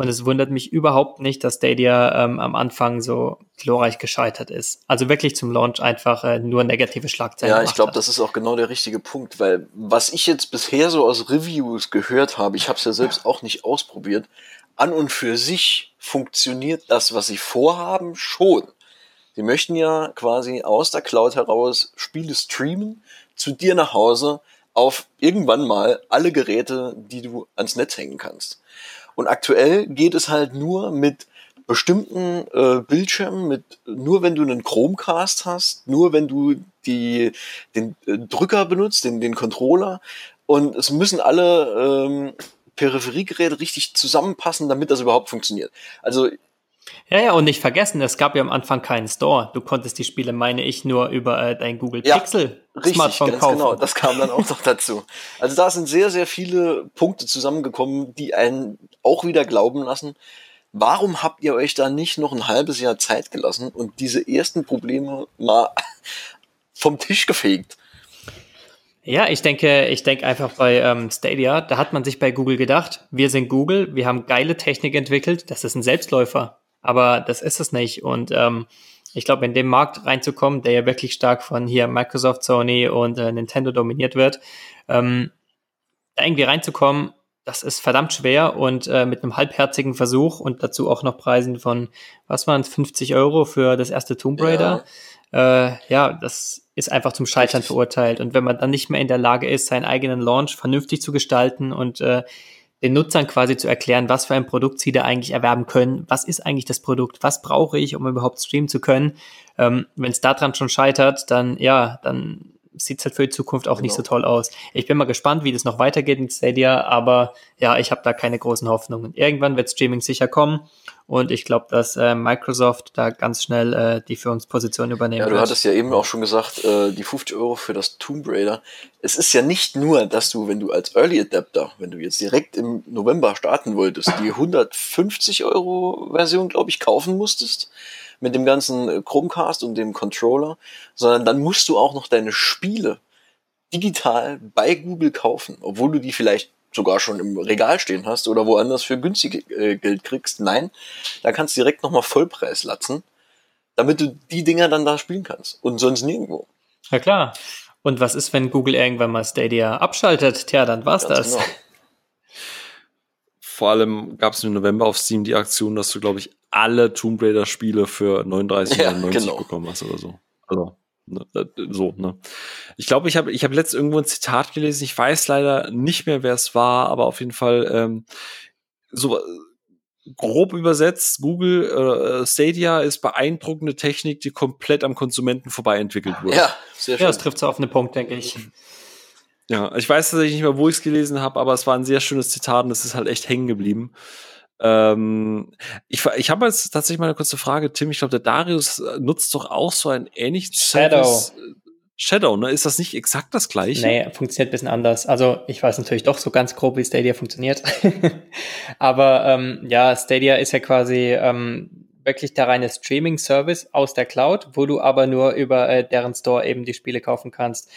Speaker 2: Und es wundert mich überhaupt nicht, dass Stadia ähm, am Anfang so glorreich gescheitert ist. Also wirklich zum Launch einfach äh, nur negative Schlagzeilen.
Speaker 3: Ja, ich glaube, das ist auch genau der richtige Punkt, weil was ich jetzt bisher so aus Reviews gehört habe, ich habe es ja selbst auch nicht ausprobiert, an und für sich funktioniert das, was sie vorhaben, schon. Sie möchten ja quasi aus der Cloud heraus Spiele streamen, zu dir nach Hause, auf irgendwann mal alle Geräte, die du ans Netz hängen kannst. Und aktuell geht es halt nur mit bestimmten äh, Bildschirmen, mit nur wenn du einen Chromecast hast, nur wenn du die, den äh, Drücker benutzt, den, den Controller. Und es müssen alle ähm, Peripheriegeräte richtig zusammenpassen, damit das überhaupt funktioniert. Also
Speaker 2: ja, ja, und nicht vergessen, es gab ja am Anfang keinen Store. Du konntest die Spiele, meine ich, nur über äh, dein Google ja, Pixel richtig, Smartphone ganz kaufen. Genau,
Speaker 3: das kam dann auch noch dazu. Also da sind sehr, sehr viele Punkte zusammengekommen, die einen auch wieder glauben lassen, warum habt ihr euch da nicht noch ein halbes Jahr Zeit gelassen und diese ersten Probleme mal vom Tisch gefegt?
Speaker 2: Ja, ich denke, ich denke einfach bei ähm, Stadia, da hat man sich bei Google gedacht, wir sind Google, wir haben geile Technik entwickelt, das ist ein Selbstläufer aber das ist es nicht. Und ähm, ich glaube, in den Markt reinzukommen, der ja wirklich stark von hier Microsoft, Sony und äh, Nintendo dominiert wird, ähm, da irgendwie reinzukommen, das ist verdammt schwer und äh, mit einem halbherzigen Versuch und dazu auch noch Preisen von, was waren es, 50 Euro für das erste Tomb Raider. Ja. Äh, ja, das ist einfach zum Scheitern verurteilt. Und wenn man dann nicht mehr in der Lage ist, seinen eigenen Launch vernünftig zu gestalten und äh, den Nutzern quasi zu erklären, was für ein Produkt sie da eigentlich erwerben können, was ist eigentlich das Produkt, was brauche ich, um überhaupt streamen zu können. Ähm, Wenn es daran schon scheitert, dann ja, dann sieht es halt für die Zukunft auch genau. nicht so toll aus. Ich bin mal gespannt, wie das noch weitergeht mit Stadia, aber ja, ich habe da keine großen Hoffnungen. Irgendwann wird Streaming sicher kommen und ich glaube, dass äh, Microsoft da ganz schnell äh, die Führungsposition übernehmen wird.
Speaker 3: Ja, du hattest ja eben auch schon gesagt, äh, die 50 Euro für das Tomb Raider. Es ist ja nicht nur, dass du, wenn du als Early Adapter, wenn du jetzt direkt im November starten wolltest, die 150 Euro Version, glaube ich, kaufen musstest mit dem ganzen äh, Chromecast und dem Controller, sondern dann musst du auch noch deine Spiele digital bei Google kaufen, obwohl du die vielleicht sogar schon im Regal stehen hast oder woanders für günstig äh, Geld kriegst. Nein, da kannst du direkt nochmal Vollpreis latzen, damit du die Dinger dann da spielen kannst und sonst nirgendwo.
Speaker 2: Ja klar. Und was ist, wenn Google irgendwann mal Stadia abschaltet? Tja, dann war's Ganz das. Genau.
Speaker 1: Vor allem gab es im November auf Steam die Aktion, dass du, glaube ich, alle Tomb Raider Spiele für 39,99 ja, genau. bekommen hast oder so. Also, ne, so, ne. Ich glaube, ich habe ich hab letzt irgendwo ein Zitat gelesen. Ich weiß leider nicht mehr, wer es war, aber auf jeden Fall ähm, so grob übersetzt, Google äh, Stadia ist beeindruckende Technik, die komplett am Konsumenten vorbei entwickelt wurde.
Speaker 2: Ja, sehr schön. Ja, das trifft so auf einen Punkt, denke ich.
Speaker 1: Ja, ich weiß tatsächlich nicht mehr, wo ich es gelesen habe, aber es war ein sehr schönes Zitat und es ist halt echt hängen geblieben. Ähm, ich ich habe jetzt tatsächlich mal eine kurze Frage, Tim. Ich glaube, der Darius äh, nutzt doch auch so ein ähnliches
Speaker 2: Shadow. Service.
Speaker 1: Shadow, ne? Ist das nicht exakt das gleiche?
Speaker 2: Nee, funktioniert ein bisschen anders. Also ich weiß natürlich doch so ganz grob, wie Stadia funktioniert. Aber ähm, ja, Stadia ist ja quasi ähm, wirklich der reine Streaming-Service aus der Cloud, wo du aber nur über äh, deren Store eben die Spiele kaufen kannst.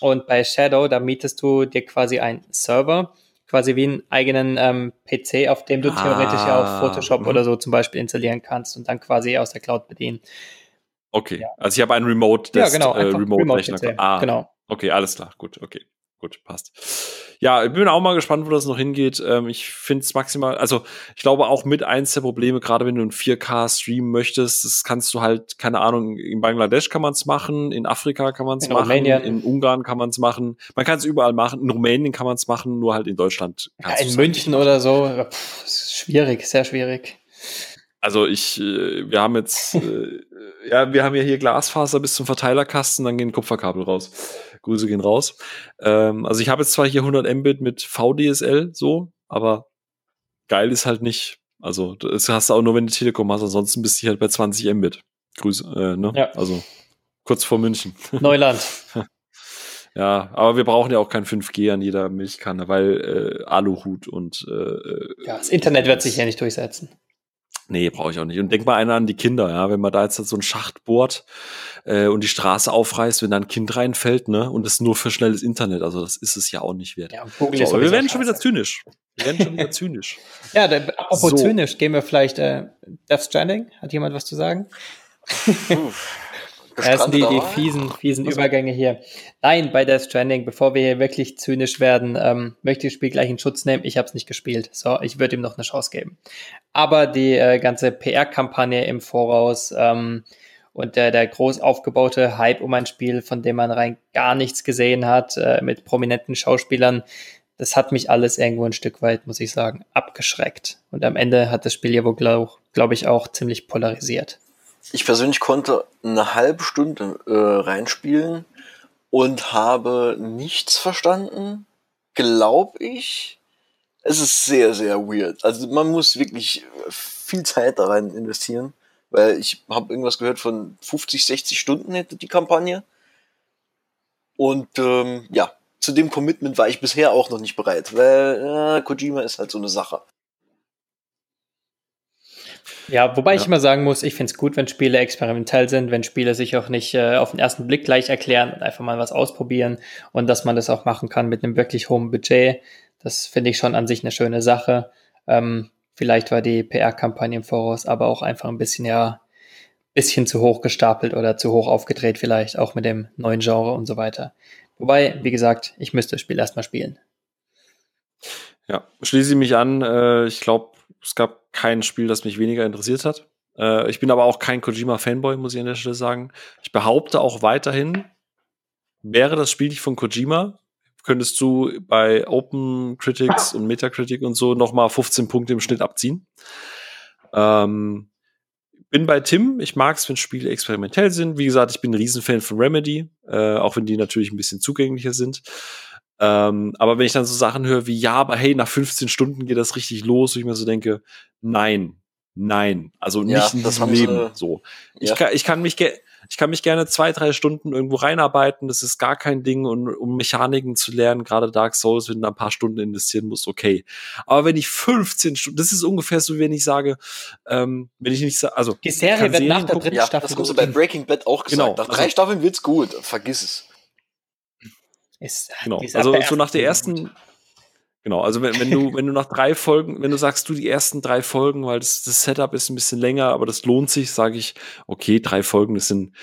Speaker 2: Und bei Shadow, da mietest du dir quasi einen Server, quasi wie einen eigenen ähm, PC, auf dem du ah, theoretisch ja auch Photoshop mh. oder so zum Beispiel installieren kannst und dann quasi aus der Cloud bedienen.
Speaker 1: Okay, ja. also ich habe einen Remote,
Speaker 2: ja, genau, äh, Remote-Rechner.
Speaker 1: Remote ah, genau. Okay, alles klar, gut, okay. Gut, passt. Ja, ich bin auch mal gespannt, wo das noch hingeht. Ähm, ich finde es maximal, also ich glaube auch mit eins der Probleme, gerade wenn du ein 4K streamen möchtest, das kannst du halt, keine Ahnung, in Bangladesch kann man es machen, in Afrika kann man es machen, Rumänien. in Ungarn kann man es machen, man kann es überall machen, in Rumänien kann man es machen, nur halt in Deutschland.
Speaker 2: Ja, in München oder so, pff, schwierig, sehr schwierig.
Speaker 1: Also ich, äh, wir haben jetzt, äh, ja, wir haben ja hier Glasfaser bis zum Verteilerkasten, dann gehen Kupferkabel raus. Grüße gehen raus. Ähm, also ich habe jetzt zwar hier 100 Mbit mit VDSL so, aber geil ist halt nicht. Also das hast du auch nur, wenn du Telekom hast, ansonsten bist du halt bei 20 Mbit. Grüße, äh, ne? Ja. Also kurz vor München.
Speaker 2: Neuland.
Speaker 1: ja, aber wir brauchen ja auch kein 5G an jeder Milchkanne, weil äh, Aluhut und äh,
Speaker 2: ja, das Internet wird sich ja nicht durchsetzen.
Speaker 1: Nee, brauche ich auch nicht. Und denk mal einer an die Kinder, ja, wenn man da jetzt so einen Schacht bohrt äh, und die Straße aufreißt, wenn da ein Kind reinfällt, ne, und das nur für schnelles Internet, also das ist es ja auch nicht wert. Ja, so, aber wir werden schon wieder zynisch. Wir werden schon wieder zynisch.
Speaker 2: Ja, da, apropos so. zynisch, gehen wir vielleicht äh, Death Stranding. Hat jemand was zu sagen? Das sind die, die fiesen, fiesen also. Übergänge hier. Nein, bei Death Stranding, bevor wir hier wirklich zynisch werden, ähm, möchte ich das Spiel gleich in Schutz nehmen. Ich habe es nicht gespielt. So, ich würde ihm noch eine Chance geben. Aber die äh, ganze PR-Kampagne im Voraus ähm, und der, der groß aufgebaute Hype um ein Spiel, von dem man rein gar nichts gesehen hat, äh, mit prominenten Schauspielern, das hat mich alles irgendwo ein Stück weit, muss ich sagen, abgeschreckt. Und am Ende hat das Spiel ja wohl, glaube glaub ich, auch ziemlich polarisiert.
Speaker 3: Ich persönlich konnte eine halbe Stunde äh, reinspielen und habe nichts verstanden, glaube ich. Es ist sehr, sehr weird. Also man muss wirklich viel Zeit da rein investieren, weil ich habe irgendwas gehört von 50, 60 Stunden hätte die Kampagne. Und ähm, ja, zu dem Commitment war ich bisher auch noch nicht bereit, weil äh, Kojima ist halt so eine Sache.
Speaker 2: Ja, wobei ja. ich immer sagen muss, ich finde es gut, wenn Spiele experimentell sind, wenn Spiele sich auch nicht äh, auf den ersten Blick gleich erklären und einfach mal was ausprobieren und dass man das auch machen kann mit einem wirklich hohen Budget. Das finde ich schon an sich eine schöne Sache. Ähm, vielleicht war die PR-Kampagne im Voraus aber auch einfach ein bisschen, ja, bisschen zu hoch gestapelt oder zu hoch aufgedreht vielleicht, auch mit dem neuen Genre und so weiter. Wobei, wie gesagt, ich müsste das Spiel erstmal spielen.
Speaker 1: Ja, schließe ich mich an. Äh, ich glaube, es gab kein Spiel, das mich weniger interessiert hat. Äh, ich bin aber auch kein Kojima-Fanboy, muss ich an der Stelle sagen. Ich behaupte auch weiterhin, wäre das Spiel nicht von Kojima, könntest du bei Open Critics und Metacritic und so noch mal 15 Punkte im Schnitt abziehen. Ähm, bin bei Tim. Ich mag es, wenn Spiele experimentell sind. Wie gesagt, ich bin ein Riesenfan von Remedy, äh, auch wenn die natürlich ein bisschen zugänglicher sind. Ähm, aber wenn ich dann so Sachen höre wie, ja, aber hey, nach 15 Stunden geht das richtig los, wo ich mir so denke, nein, nein, also nicht ja, in diesem Leben. so. Ich, kann, ich kann mich ich kann mich gerne zwei, drei Stunden irgendwo reinarbeiten, das ist gar kein Ding, und, um Mechaniken zu lernen, gerade Dark Souls, wenn du ein paar Stunden investieren musst, okay. Aber wenn ich 15 Stunden, das ist ungefähr so, wenn ich sage, ähm, wenn ich nicht sage, also.
Speaker 2: Die Serie wird nach der dritten ja, Staffel.
Speaker 3: Das hast du bei Breaking Bad auch gesagt. Genau, nach drei also, Staffeln wird's gut, vergiss es.
Speaker 1: Ist, genau. Also so nach der ersten, genau, also wenn, wenn du, wenn du nach drei Folgen, wenn du sagst, du die ersten drei Folgen, weil das, das Setup ist ein bisschen länger, aber das lohnt sich, sage ich, okay, drei Folgen, das sind,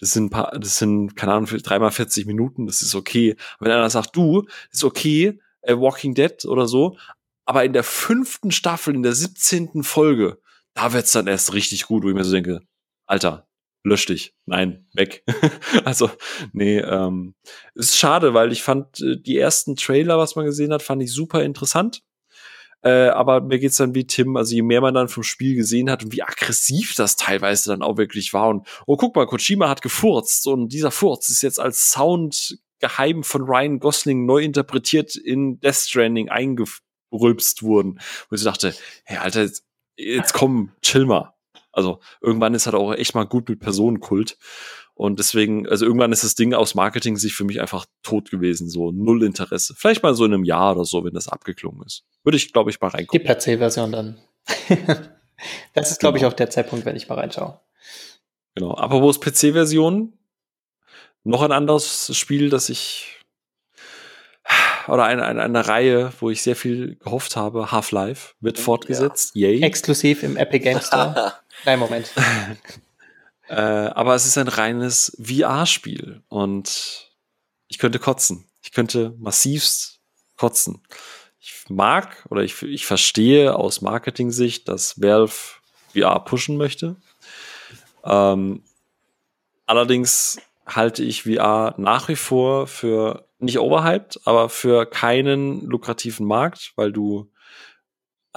Speaker 1: das sind paar, das sind, keine Ahnung, dreimal 40 Minuten, das ist okay. wenn einer sagt, du, ist okay, äh, Walking Dead oder so, aber in der fünften Staffel, in der 17. Folge, da wird's dann erst richtig gut, wo ich mir so denke, Alter, lösch dich. Nein, weg. also, nee, ähm, ist schade, weil ich fand äh, die ersten Trailer, was man gesehen hat, fand ich super interessant. Äh, aber mir geht's dann wie Tim, also je mehr man dann vom Spiel gesehen hat und wie aggressiv das teilweise dann auch wirklich war und oh guck mal, Kojima hat gefurzt und dieser Furz ist jetzt als Sound geheim von Ryan Gosling neu interpretiert in Death Stranding eingerülpst wurden. Wo ich dachte, hey Alter, jetzt, jetzt komm, chill mal. Also irgendwann ist halt auch echt mal gut mit Personenkult. Und deswegen, also irgendwann ist das Ding aus Marketing sich für mich einfach tot gewesen, so null Interesse. Vielleicht mal so in einem Jahr oder so, wenn das abgeklungen ist. Würde ich, glaube ich, mal reingucken.
Speaker 2: Die PC-Version dann. Das ist, glaube genau. ich, auch der Zeitpunkt, wenn ich mal reinschaue.
Speaker 1: Genau. Apropos PC-Version, noch ein anderes Spiel, das ich oder eine, eine, eine Reihe, wo ich sehr viel gehofft habe, Half-Life, wird fortgesetzt.
Speaker 2: Ja. Yay. Exklusiv im Epic Game Store. Nein, Moment.
Speaker 1: äh, aber es ist ein reines VR-Spiel und ich könnte kotzen. Ich könnte massivst kotzen. Ich mag oder ich, ich verstehe aus Marketing-Sicht, dass Valve VR pushen möchte. Ähm, allerdings halte ich VR nach wie vor für nicht overhyped, aber für keinen lukrativen Markt, weil du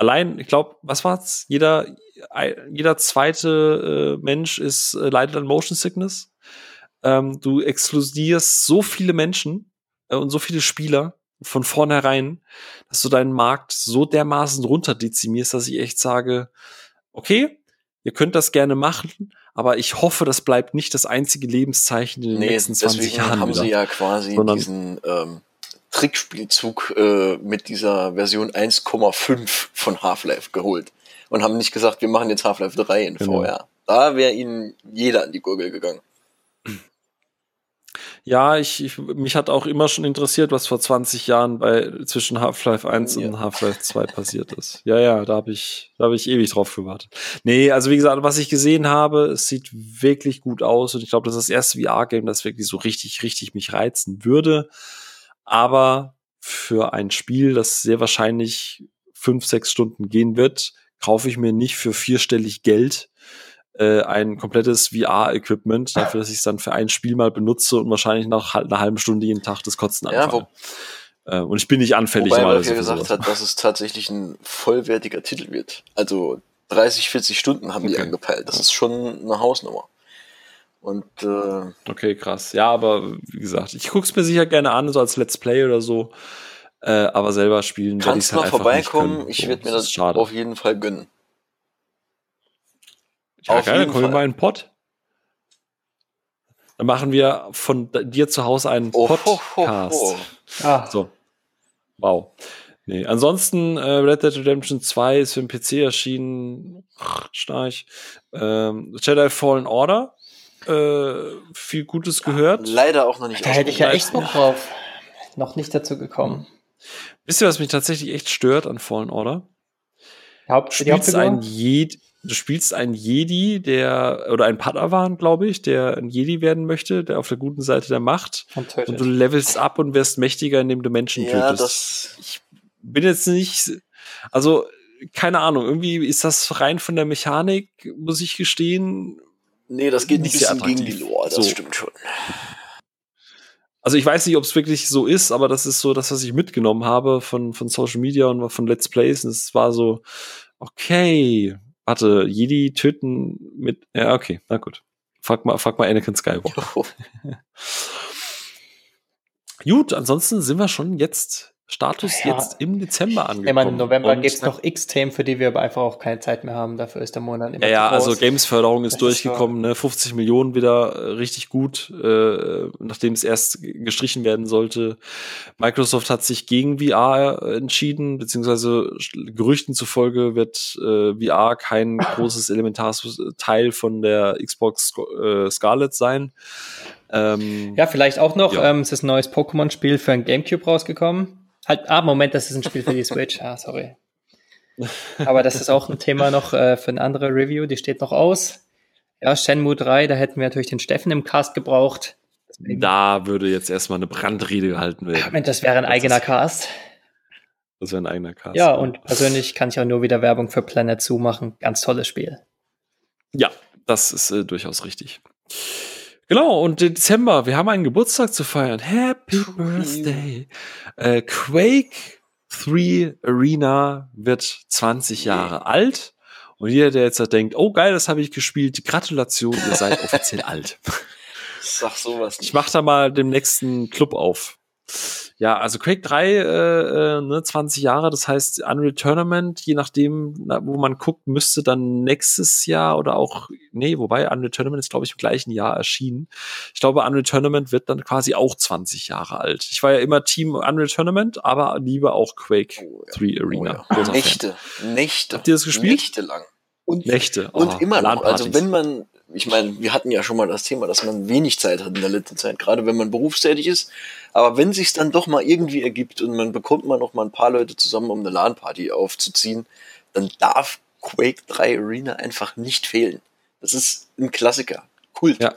Speaker 1: allein, ich glaube, was war's? Jeder, jeder zweite äh, Mensch ist äh, leidet an Motion Sickness. Ähm, du exklusierst so viele Menschen äh, und so viele Spieler von vornherein, dass du deinen Markt so dermaßen runterdezimierst, dass ich echt sage, okay, ihr könnt das gerne machen, aber ich hoffe, das bleibt nicht das einzige Lebenszeichen in den nee, nächsten 20 Jahren.
Speaker 3: haben wieder. sie ja quasi diesen ähm, Trickspielzug äh, mit dieser Version 1,5 von Half-Life geholt und haben nicht gesagt, wir machen jetzt Half-Life 3 in genau. VR. Da wäre ihnen jeder an die Gurgel gegangen.
Speaker 1: Ja, ich, ich, mich hat auch immer schon interessiert, was vor 20 Jahren bei zwischen Half-Life 1 ja. und Half-Life 2 passiert ist. Ja, ja, da habe ich, da habe ich ewig drauf gewartet. Nee, also wie gesagt, was ich gesehen habe, es sieht wirklich gut aus und ich glaube, das ist das erste VR-Game, das wirklich so richtig, richtig mich reizen würde. Aber für ein Spiel, das sehr wahrscheinlich fünf, sechs Stunden gehen wird, kaufe ich mir nicht für vierstellig Geld äh, ein komplettes VR-Equipment, dafür, dass ich es dann für ein Spiel mal benutze und wahrscheinlich nach einer halben Stunde jeden Tag das Kotzen anfange. Ja, äh, und ich bin nicht anfällig.
Speaker 3: Wobei er ja gesagt hat, dass es tatsächlich ein vollwertiger Titel wird. Also 30, 40 Stunden haben okay. die angepeilt. Das ist schon eine Hausnummer. Und äh,
Speaker 1: okay, krass. Ja, aber wie gesagt, ich gucke es mir sicher gerne an, so als Let's Play oder so. Äh, aber selber spielen.
Speaker 3: Kannst halt mal vorbeikommen. Ich werde mir das, das auf jeden Fall gönnen.
Speaker 1: Ja, Auf geil, dann kommen wir mal in den Pott. Dann machen wir von dir zu Hause einen oh, Podcast. Oh, oh, oh. Ah. So. Wow. Nee, ansonsten äh, Red Dead Redemption 2 ist für den PC erschienen. Schnarch. Ähm, Jedi Fallen Order. Äh, viel Gutes gehört.
Speaker 3: Leider auch noch nicht.
Speaker 2: Da hätte ich ja echt Bock drauf. Noch nicht dazu gekommen.
Speaker 1: Wisst ihr, was mich tatsächlich echt stört an Fallen Order? Haupt, Spielst ein du spielst einen Jedi, der, oder ein Padawan, glaube ich, der ein Jedi werden möchte, der auf der guten Seite der Macht. Und, und du levelst ab und wirst mächtiger, indem du Menschen ja, tötest. Das ich bin jetzt nicht, also, keine Ahnung, irgendwie ist das rein von der Mechanik, muss ich gestehen.
Speaker 3: Nee, das geht nicht ein bisschen gegen die Lore, das so. stimmt schon.
Speaker 1: Also ich weiß nicht, ob es wirklich so ist, aber das ist so das, was ich mitgenommen habe von, von Social Media und von Let's Plays. Und es war so, okay, Warte, Jedi töten mit. Ja, okay, na gut. Frag mal, frag mal Anakin Skywalker. gut, ansonsten sind wir schon jetzt Status ja. jetzt im Dezember angekommen. Ich meine,
Speaker 2: im November gibt es noch x Themen, für die wir aber einfach auch keine Zeit mehr haben. Dafür ist der Monat
Speaker 1: immer Ja, ja also Games-Förderung ist das durchgekommen. Ist ne? 50 Millionen wieder äh, richtig gut, äh, nachdem es erst gestrichen werden sollte. Microsoft hat sich gegen VR entschieden, beziehungsweise Gerüchten zufolge wird äh, VR kein großes elementares Teil von der Xbox äh, Scarlet sein.
Speaker 2: Ähm, ja, vielleicht auch noch, ja. ähm, es ist ein neues Pokémon-Spiel für ein Gamecube rausgekommen. Halt, ah, Moment, das ist ein Spiel für die Switch. Ah, sorry. Aber das ist auch ein Thema noch äh, für eine andere Review, die steht noch aus. Ja, Shenmue 3, da hätten wir natürlich den Steffen im Cast gebraucht.
Speaker 1: Da würde jetzt erstmal eine Brandrede gehalten werden.
Speaker 2: Moment, das wäre ein das eigener Cast.
Speaker 1: Das wäre ein eigener Cast.
Speaker 2: Ja, und persönlich kann ich auch nur wieder Werbung für Planet Zoo machen. Ganz tolles Spiel.
Speaker 1: Ja, das ist äh, durchaus richtig. Genau, und Dezember, wir haben einen Geburtstag zu feiern. Happy Birthday. Äh, Quake 3 Arena wird 20 Jahre alt. Und jeder, der jetzt da denkt, oh geil, das habe ich gespielt, Gratulation, ihr seid offiziell alt.
Speaker 3: Sag sowas
Speaker 1: nicht. Ich mach da mal dem nächsten Club auf. Ja, also Quake 3, äh, äh, ne, 20 Jahre, das heißt Unreal Tournament, je nachdem, na, wo man guckt, müsste dann nächstes Jahr oder auch, nee, wobei Unreal Tournament ist, glaube ich, im gleichen Jahr erschienen. Ich glaube, Unreal Tournament wird dann quasi auch 20 Jahre alt. Ich war ja immer Team Unreal Tournament, aber lieber auch Quake oh, ja. 3 Arena.
Speaker 3: Oh, ja. Nächte, Nächte.
Speaker 1: Habt ihr das gespielt?
Speaker 3: Nächte lang. Und,
Speaker 1: Nächte.
Speaker 3: Oh, und immer noch. Also wenn man, ich meine, wir hatten ja schon mal das Thema, dass man wenig Zeit hat in der letzten Zeit, gerade wenn man berufstätig ist. Aber wenn sich dann doch mal irgendwie ergibt und man bekommt mal noch mal ein paar Leute zusammen, um eine LAN-Party aufzuziehen, dann darf Quake 3 Arena einfach nicht fehlen. Das ist ein Klassiker. Kult.
Speaker 1: Ja.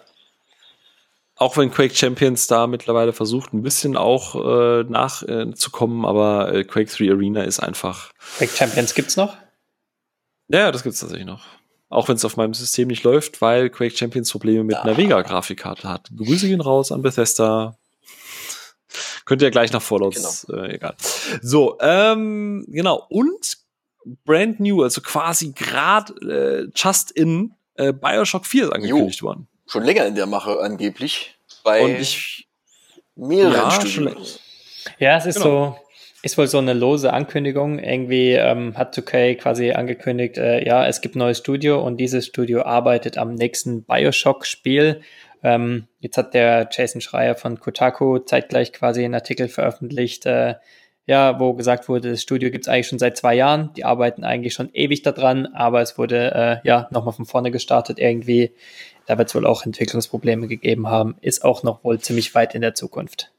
Speaker 1: Auch wenn Quake Champions da mittlerweile versucht, ein bisschen auch äh, nachzukommen, äh, aber äh, Quake 3 Arena ist einfach.
Speaker 2: Quake Champions gibt's noch?
Speaker 1: Ja, das gibt's tatsächlich noch. Auch wenn es auf meinem System nicht läuft, weil Quake Champions Probleme mit ah. einer Vega-Grafikkarte hat. Grüße gehen raus an Bethesda. Könnt ihr ja gleich nach Fallouts, genau. äh, egal. So, ähm, genau. Und brand new, also quasi gerade äh, just in äh, Bioshock 4 ist angekündigt jo. worden.
Speaker 3: Schon länger in der Mache angeblich. Bei
Speaker 1: Und ich,
Speaker 3: mehreren ja, Studios.
Speaker 2: Ja, es ist genau. so, ist wohl so eine lose Ankündigung. Irgendwie ähm, hat 2K quasi angekündigt, äh, ja, es gibt ein neues Studio und dieses Studio arbeitet am nächsten Bioshock-Spiel. Ähm, jetzt hat der Jason Schreier von Kotaku zeitgleich quasi einen Artikel veröffentlicht, äh, ja, wo gesagt wurde, das Studio gibt es eigentlich schon seit zwei Jahren, die arbeiten eigentlich schon ewig daran, aber es wurde äh, ja nochmal von vorne gestartet irgendwie. Da wird es wohl auch Entwicklungsprobleme gegeben haben, ist auch noch wohl ziemlich weit in der Zukunft.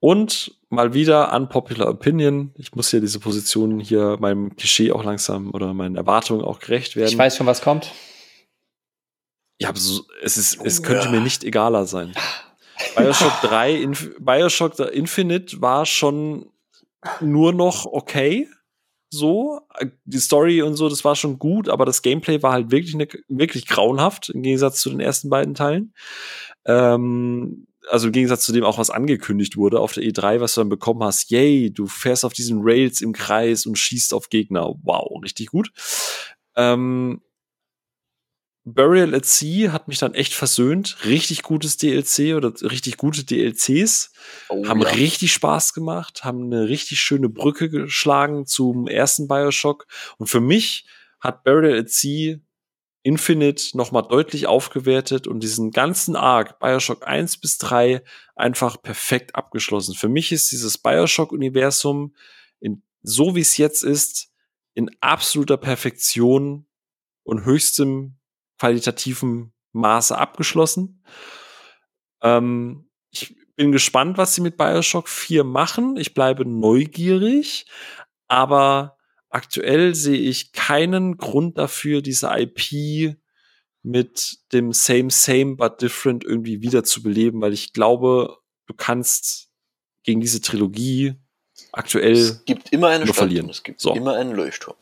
Speaker 1: Und mal wieder unpopular opinion. Ich muss hier diese Position hier meinem Klischee auch langsam oder meinen Erwartungen auch gerecht werden.
Speaker 2: Ich weiß schon, was kommt.
Speaker 1: Ja, so, es ist, es könnte ja. mir nicht egaler sein. Bioshock 3, Inf Bioshock Infinite war schon nur noch okay. So, die Story und so, das war schon gut, aber das Gameplay war halt wirklich, ne, wirklich grauenhaft im Gegensatz zu den ersten beiden Teilen. Ähm, also im Gegensatz zu dem auch, was angekündigt wurde auf der E3, was du dann bekommen hast. Yay, du fährst auf diesen Rails im Kreis und schießt auf Gegner. Wow, richtig gut. Ähm, Burial at Sea hat mich dann echt versöhnt. Richtig gutes DLC oder richtig gute DLCs. Oh, haben ja. richtig Spaß gemacht, haben eine richtig schöne Brücke geschlagen zum ersten Bioshock. Und für mich hat Burial at Sea Infinite nochmal deutlich aufgewertet und diesen ganzen Arc Bioshock 1 bis 3 einfach perfekt abgeschlossen. Für mich ist dieses Bioshock-Universum in, so wie es jetzt ist, in absoluter Perfektion und höchstem qualitativen Maße abgeschlossen. Ähm, ich bin gespannt, was sie mit Bioshock 4 machen. Ich bleibe neugierig, aber aktuell sehe ich keinen Grund dafür, diese IP mit dem Same, Same, but Different irgendwie wieder zu beleben, weil ich glaube, du kannst gegen diese Trilogie aktuell
Speaker 3: es gibt immer eine
Speaker 1: Stadt verlieren.
Speaker 3: es gibt so. immer einen Leuchtturm.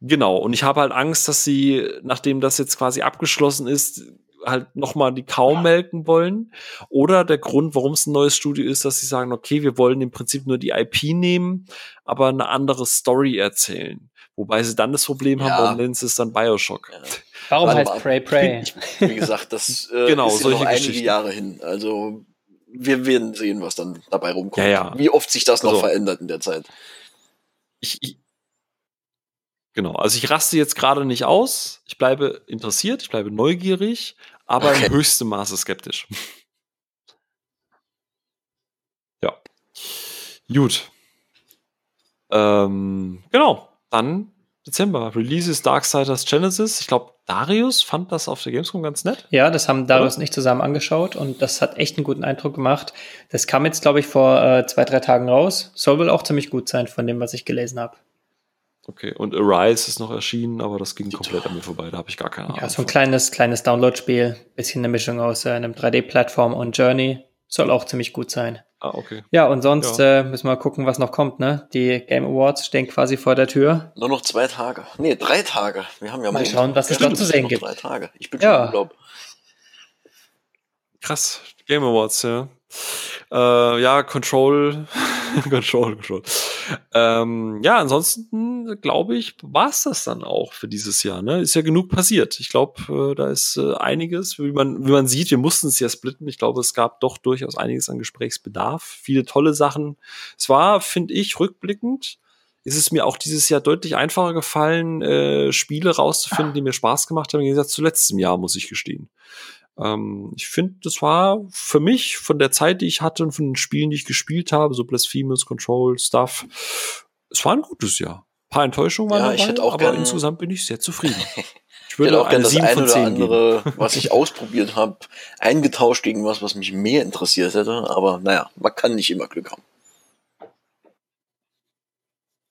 Speaker 1: Genau, und ich habe halt Angst, dass sie, nachdem das jetzt quasi abgeschlossen ist, halt nochmal die kaum melken wollen. Oder der Grund, warum es ein neues Studio ist, dass sie sagen, okay, wir wollen im Prinzip nur die IP nehmen, aber eine andere Story erzählen. Wobei sie dann das Problem ja. haben, warum nennen sie es dann Bioshock? Ja.
Speaker 2: Warum also, heißt Prey Prey?
Speaker 3: Wie gesagt, das äh, genau, ist solche noch einige Jahre hin. Also wir werden sehen, was dann dabei rumkommt. Ja, ja. Wie oft sich das noch also, verändert in der Zeit.
Speaker 1: Ich, ich, Genau, also ich raste jetzt gerade nicht aus. Ich bleibe interessiert, ich bleibe neugierig, aber okay. im höchsten Maße skeptisch. ja. Gut. Ähm, genau, dann Dezember. Releases Darksiders Genesis. Ich glaube, Darius fand das auf der Gamescom ganz nett.
Speaker 2: Ja, das haben Darius und ich zusammen angeschaut und das hat echt einen guten Eindruck gemacht. Das kam jetzt, glaube ich, vor äh, zwei, drei Tagen raus. Soll wohl auch ziemlich gut sein von dem, was ich gelesen habe.
Speaker 1: Okay, und Arise ist noch erschienen, aber das ging komplett an mir vorbei, da habe ich gar keine Ahnung.
Speaker 2: Ja, so ein kleines, kleines Download-Spiel, bisschen eine Mischung aus äh, einem 3D-Plattform und Journey. Soll auch ziemlich gut sein.
Speaker 1: Ah, okay.
Speaker 2: Ja, und sonst ja. Äh, müssen wir mal gucken, was noch kommt, ne? Die Game Awards stehen quasi vor der Tür.
Speaker 3: Nur noch zwei Tage. Nee, drei Tage. Wir haben ja
Speaker 2: mal schauen, was es dort zu sehen gibt.
Speaker 3: Drei Tage. Ich bin
Speaker 2: ja. schon im Urlaub.
Speaker 1: Krass. Game Awards, ja. Äh, ja, Control, Control, Control. Ähm, ja, ansonsten glaube ich, war es das dann auch für dieses Jahr. Ne? Ist ja genug passiert. Ich glaube, äh, da ist äh, einiges, wie man, wie man sieht, wir mussten es ja splitten. Ich glaube, es gab doch durchaus einiges an Gesprächsbedarf. Viele tolle Sachen. Es war, finde ich, rückblickend, ist es mir auch dieses Jahr deutlich einfacher gefallen, äh, Spiele rauszufinden, die mir Spaß gemacht haben, im Gegensatz zu letztem Jahr, muss ich gestehen. Ähm, ich finde, das war für mich von der Zeit, die ich hatte und von den Spielen, die ich gespielt habe, so Blasphemous, Control, Stuff, es war ein gutes Jahr. paar Enttäuschungen waren
Speaker 3: Ja,
Speaker 1: dabei,
Speaker 3: ich hätte auch
Speaker 1: aber insgesamt bin ich sehr zufrieden. Ich würde auch
Speaker 3: gerne das
Speaker 1: 7
Speaker 3: eine
Speaker 1: von
Speaker 3: oder
Speaker 1: 10 geben.
Speaker 3: andere, was ich ausprobiert habe, eingetauscht gegen was, was mich mehr interessiert hätte. Aber naja, man kann nicht immer Glück haben.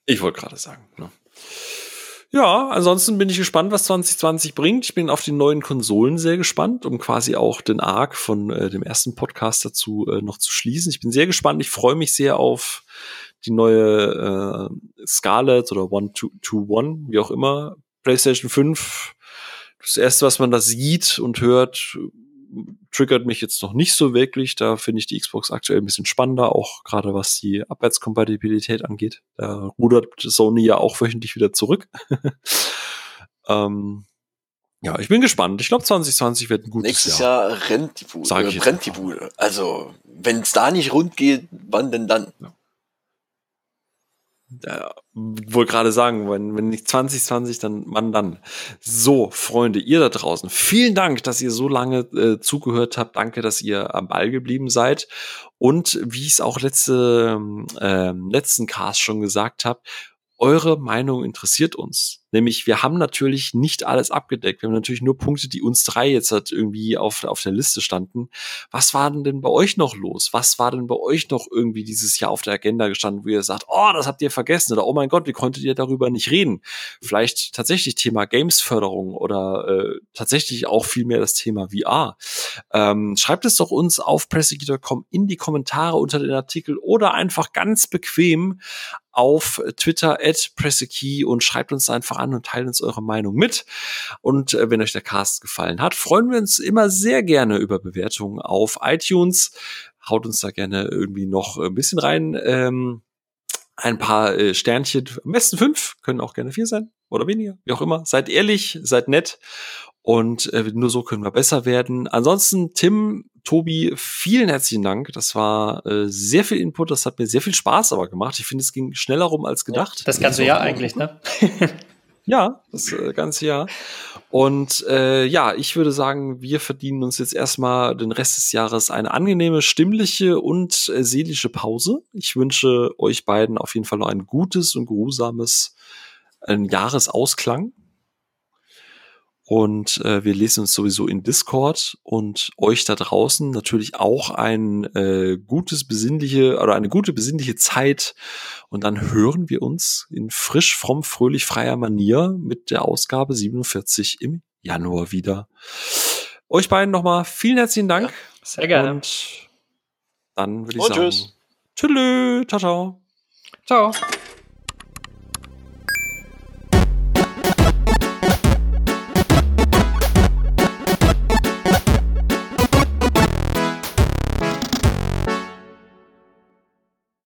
Speaker 1: Ich wollte gerade sagen. Ne? Ja, ansonsten bin ich gespannt, was 2020 bringt. Ich bin auf die neuen Konsolen sehr gespannt, um quasi auch den Arc von äh, dem ersten Podcast dazu äh, noch zu schließen. Ich bin sehr gespannt. Ich freue mich sehr auf die neue äh, Scarlet oder One to, to One, wie auch immer, PlayStation 5. Das erste, was man da sieht und hört, triggert mich jetzt noch nicht so wirklich. Da finde ich die Xbox aktuell ein bisschen spannender, auch gerade was die Abwärtskompatibilität angeht. Da rudert Sony ja auch wöchentlich wieder zurück. ähm, ja, ich bin gespannt. Ich glaube, 2020 wird ein gutes
Speaker 3: Nächstes
Speaker 1: Jahr.
Speaker 3: Jahr rennt die Bude.
Speaker 1: Sag ich
Speaker 3: äh,
Speaker 1: jetzt
Speaker 3: brennt die
Speaker 1: einfach.
Speaker 3: Bude. Also, wenn es da nicht rund geht, wann denn dann?
Speaker 1: Ja, wollte gerade sagen, wenn, wenn nicht 2020, dann wann dann? So, Freunde, ihr da draußen, vielen Dank, dass ihr so lange äh, zugehört habt. Danke, dass ihr am Ball geblieben seid. Und wie ich es auch letzte, ähm, letzten Cast schon gesagt habe, eure Meinung interessiert uns. Nämlich, wir haben natürlich nicht alles abgedeckt. Wir haben natürlich nur Punkte, die uns drei jetzt halt irgendwie auf, auf der Liste standen. Was war denn bei euch noch los? Was war denn bei euch noch irgendwie dieses Jahr auf der Agenda gestanden, wo ihr sagt, oh, das habt ihr vergessen oder oh mein Gott, wie konntet ihr darüber nicht reden? Vielleicht tatsächlich Thema Gamesförderung oder äh, tatsächlich auch viel mehr das Thema VR. Ähm, schreibt es doch uns auf pressigi.com in die Kommentare unter den Artikel oder einfach ganz bequem auf Twitter at pressekey und schreibt uns einfach an und teilt uns eure Meinung mit. Und äh, wenn euch der Cast gefallen hat, freuen wir uns immer sehr gerne über Bewertungen auf iTunes. Haut uns da gerne irgendwie noch ein bisschen rein. Ähm, ein paar äh, Sternchen, am besten fünf, können auch gerne vier sein oder weniger, wie auch immer. Seid ehrlich, seid nett und äh, nur so können wir besser werden. Ansonsten, Tim, Tobi, vielen herzlichen Dank. Das war äh, sehr viel Input, das hat mir sehr viel Spaß aber gemacht. Ich finde, es ging schneller rum als gedacht.
Speaker 2: Das ganze Jahr eigentlich, ne?
Speaker 1: Ja, das äh, ganze Jahr. Und äh, ja, ich würde sagen, wir verdienen uns jetzt erstmal den Rest des Jahres eine angenehme, stimmliche und äh, seelische Pause. Ich wünsche euch beiden auf jeden Fall noch ein gutes und geruhsames äh, Jahresausklang. Und äh, wir lesen uns sowieso in Discord und euch da draußen natürlich auch ein äh, gutes, besinnliche oder eine gute, besinnliche Zeit. Und dann hören wir uns in frisch, fromm, fröhlich, freier Manier mit der Ausgabe 47 im Januar wieder. Euch beiden nochmal vielen herzlichen Dank.
Speaker 2: Sehr gerne.
Speaker 1: Und dann würde ich
Speaker 3: Und
Speaker 1: sagen,
Speaker 3: tschüss.
Speaker 1: Tschüss. Ciao, ciao.
Speaker 2: Ciao.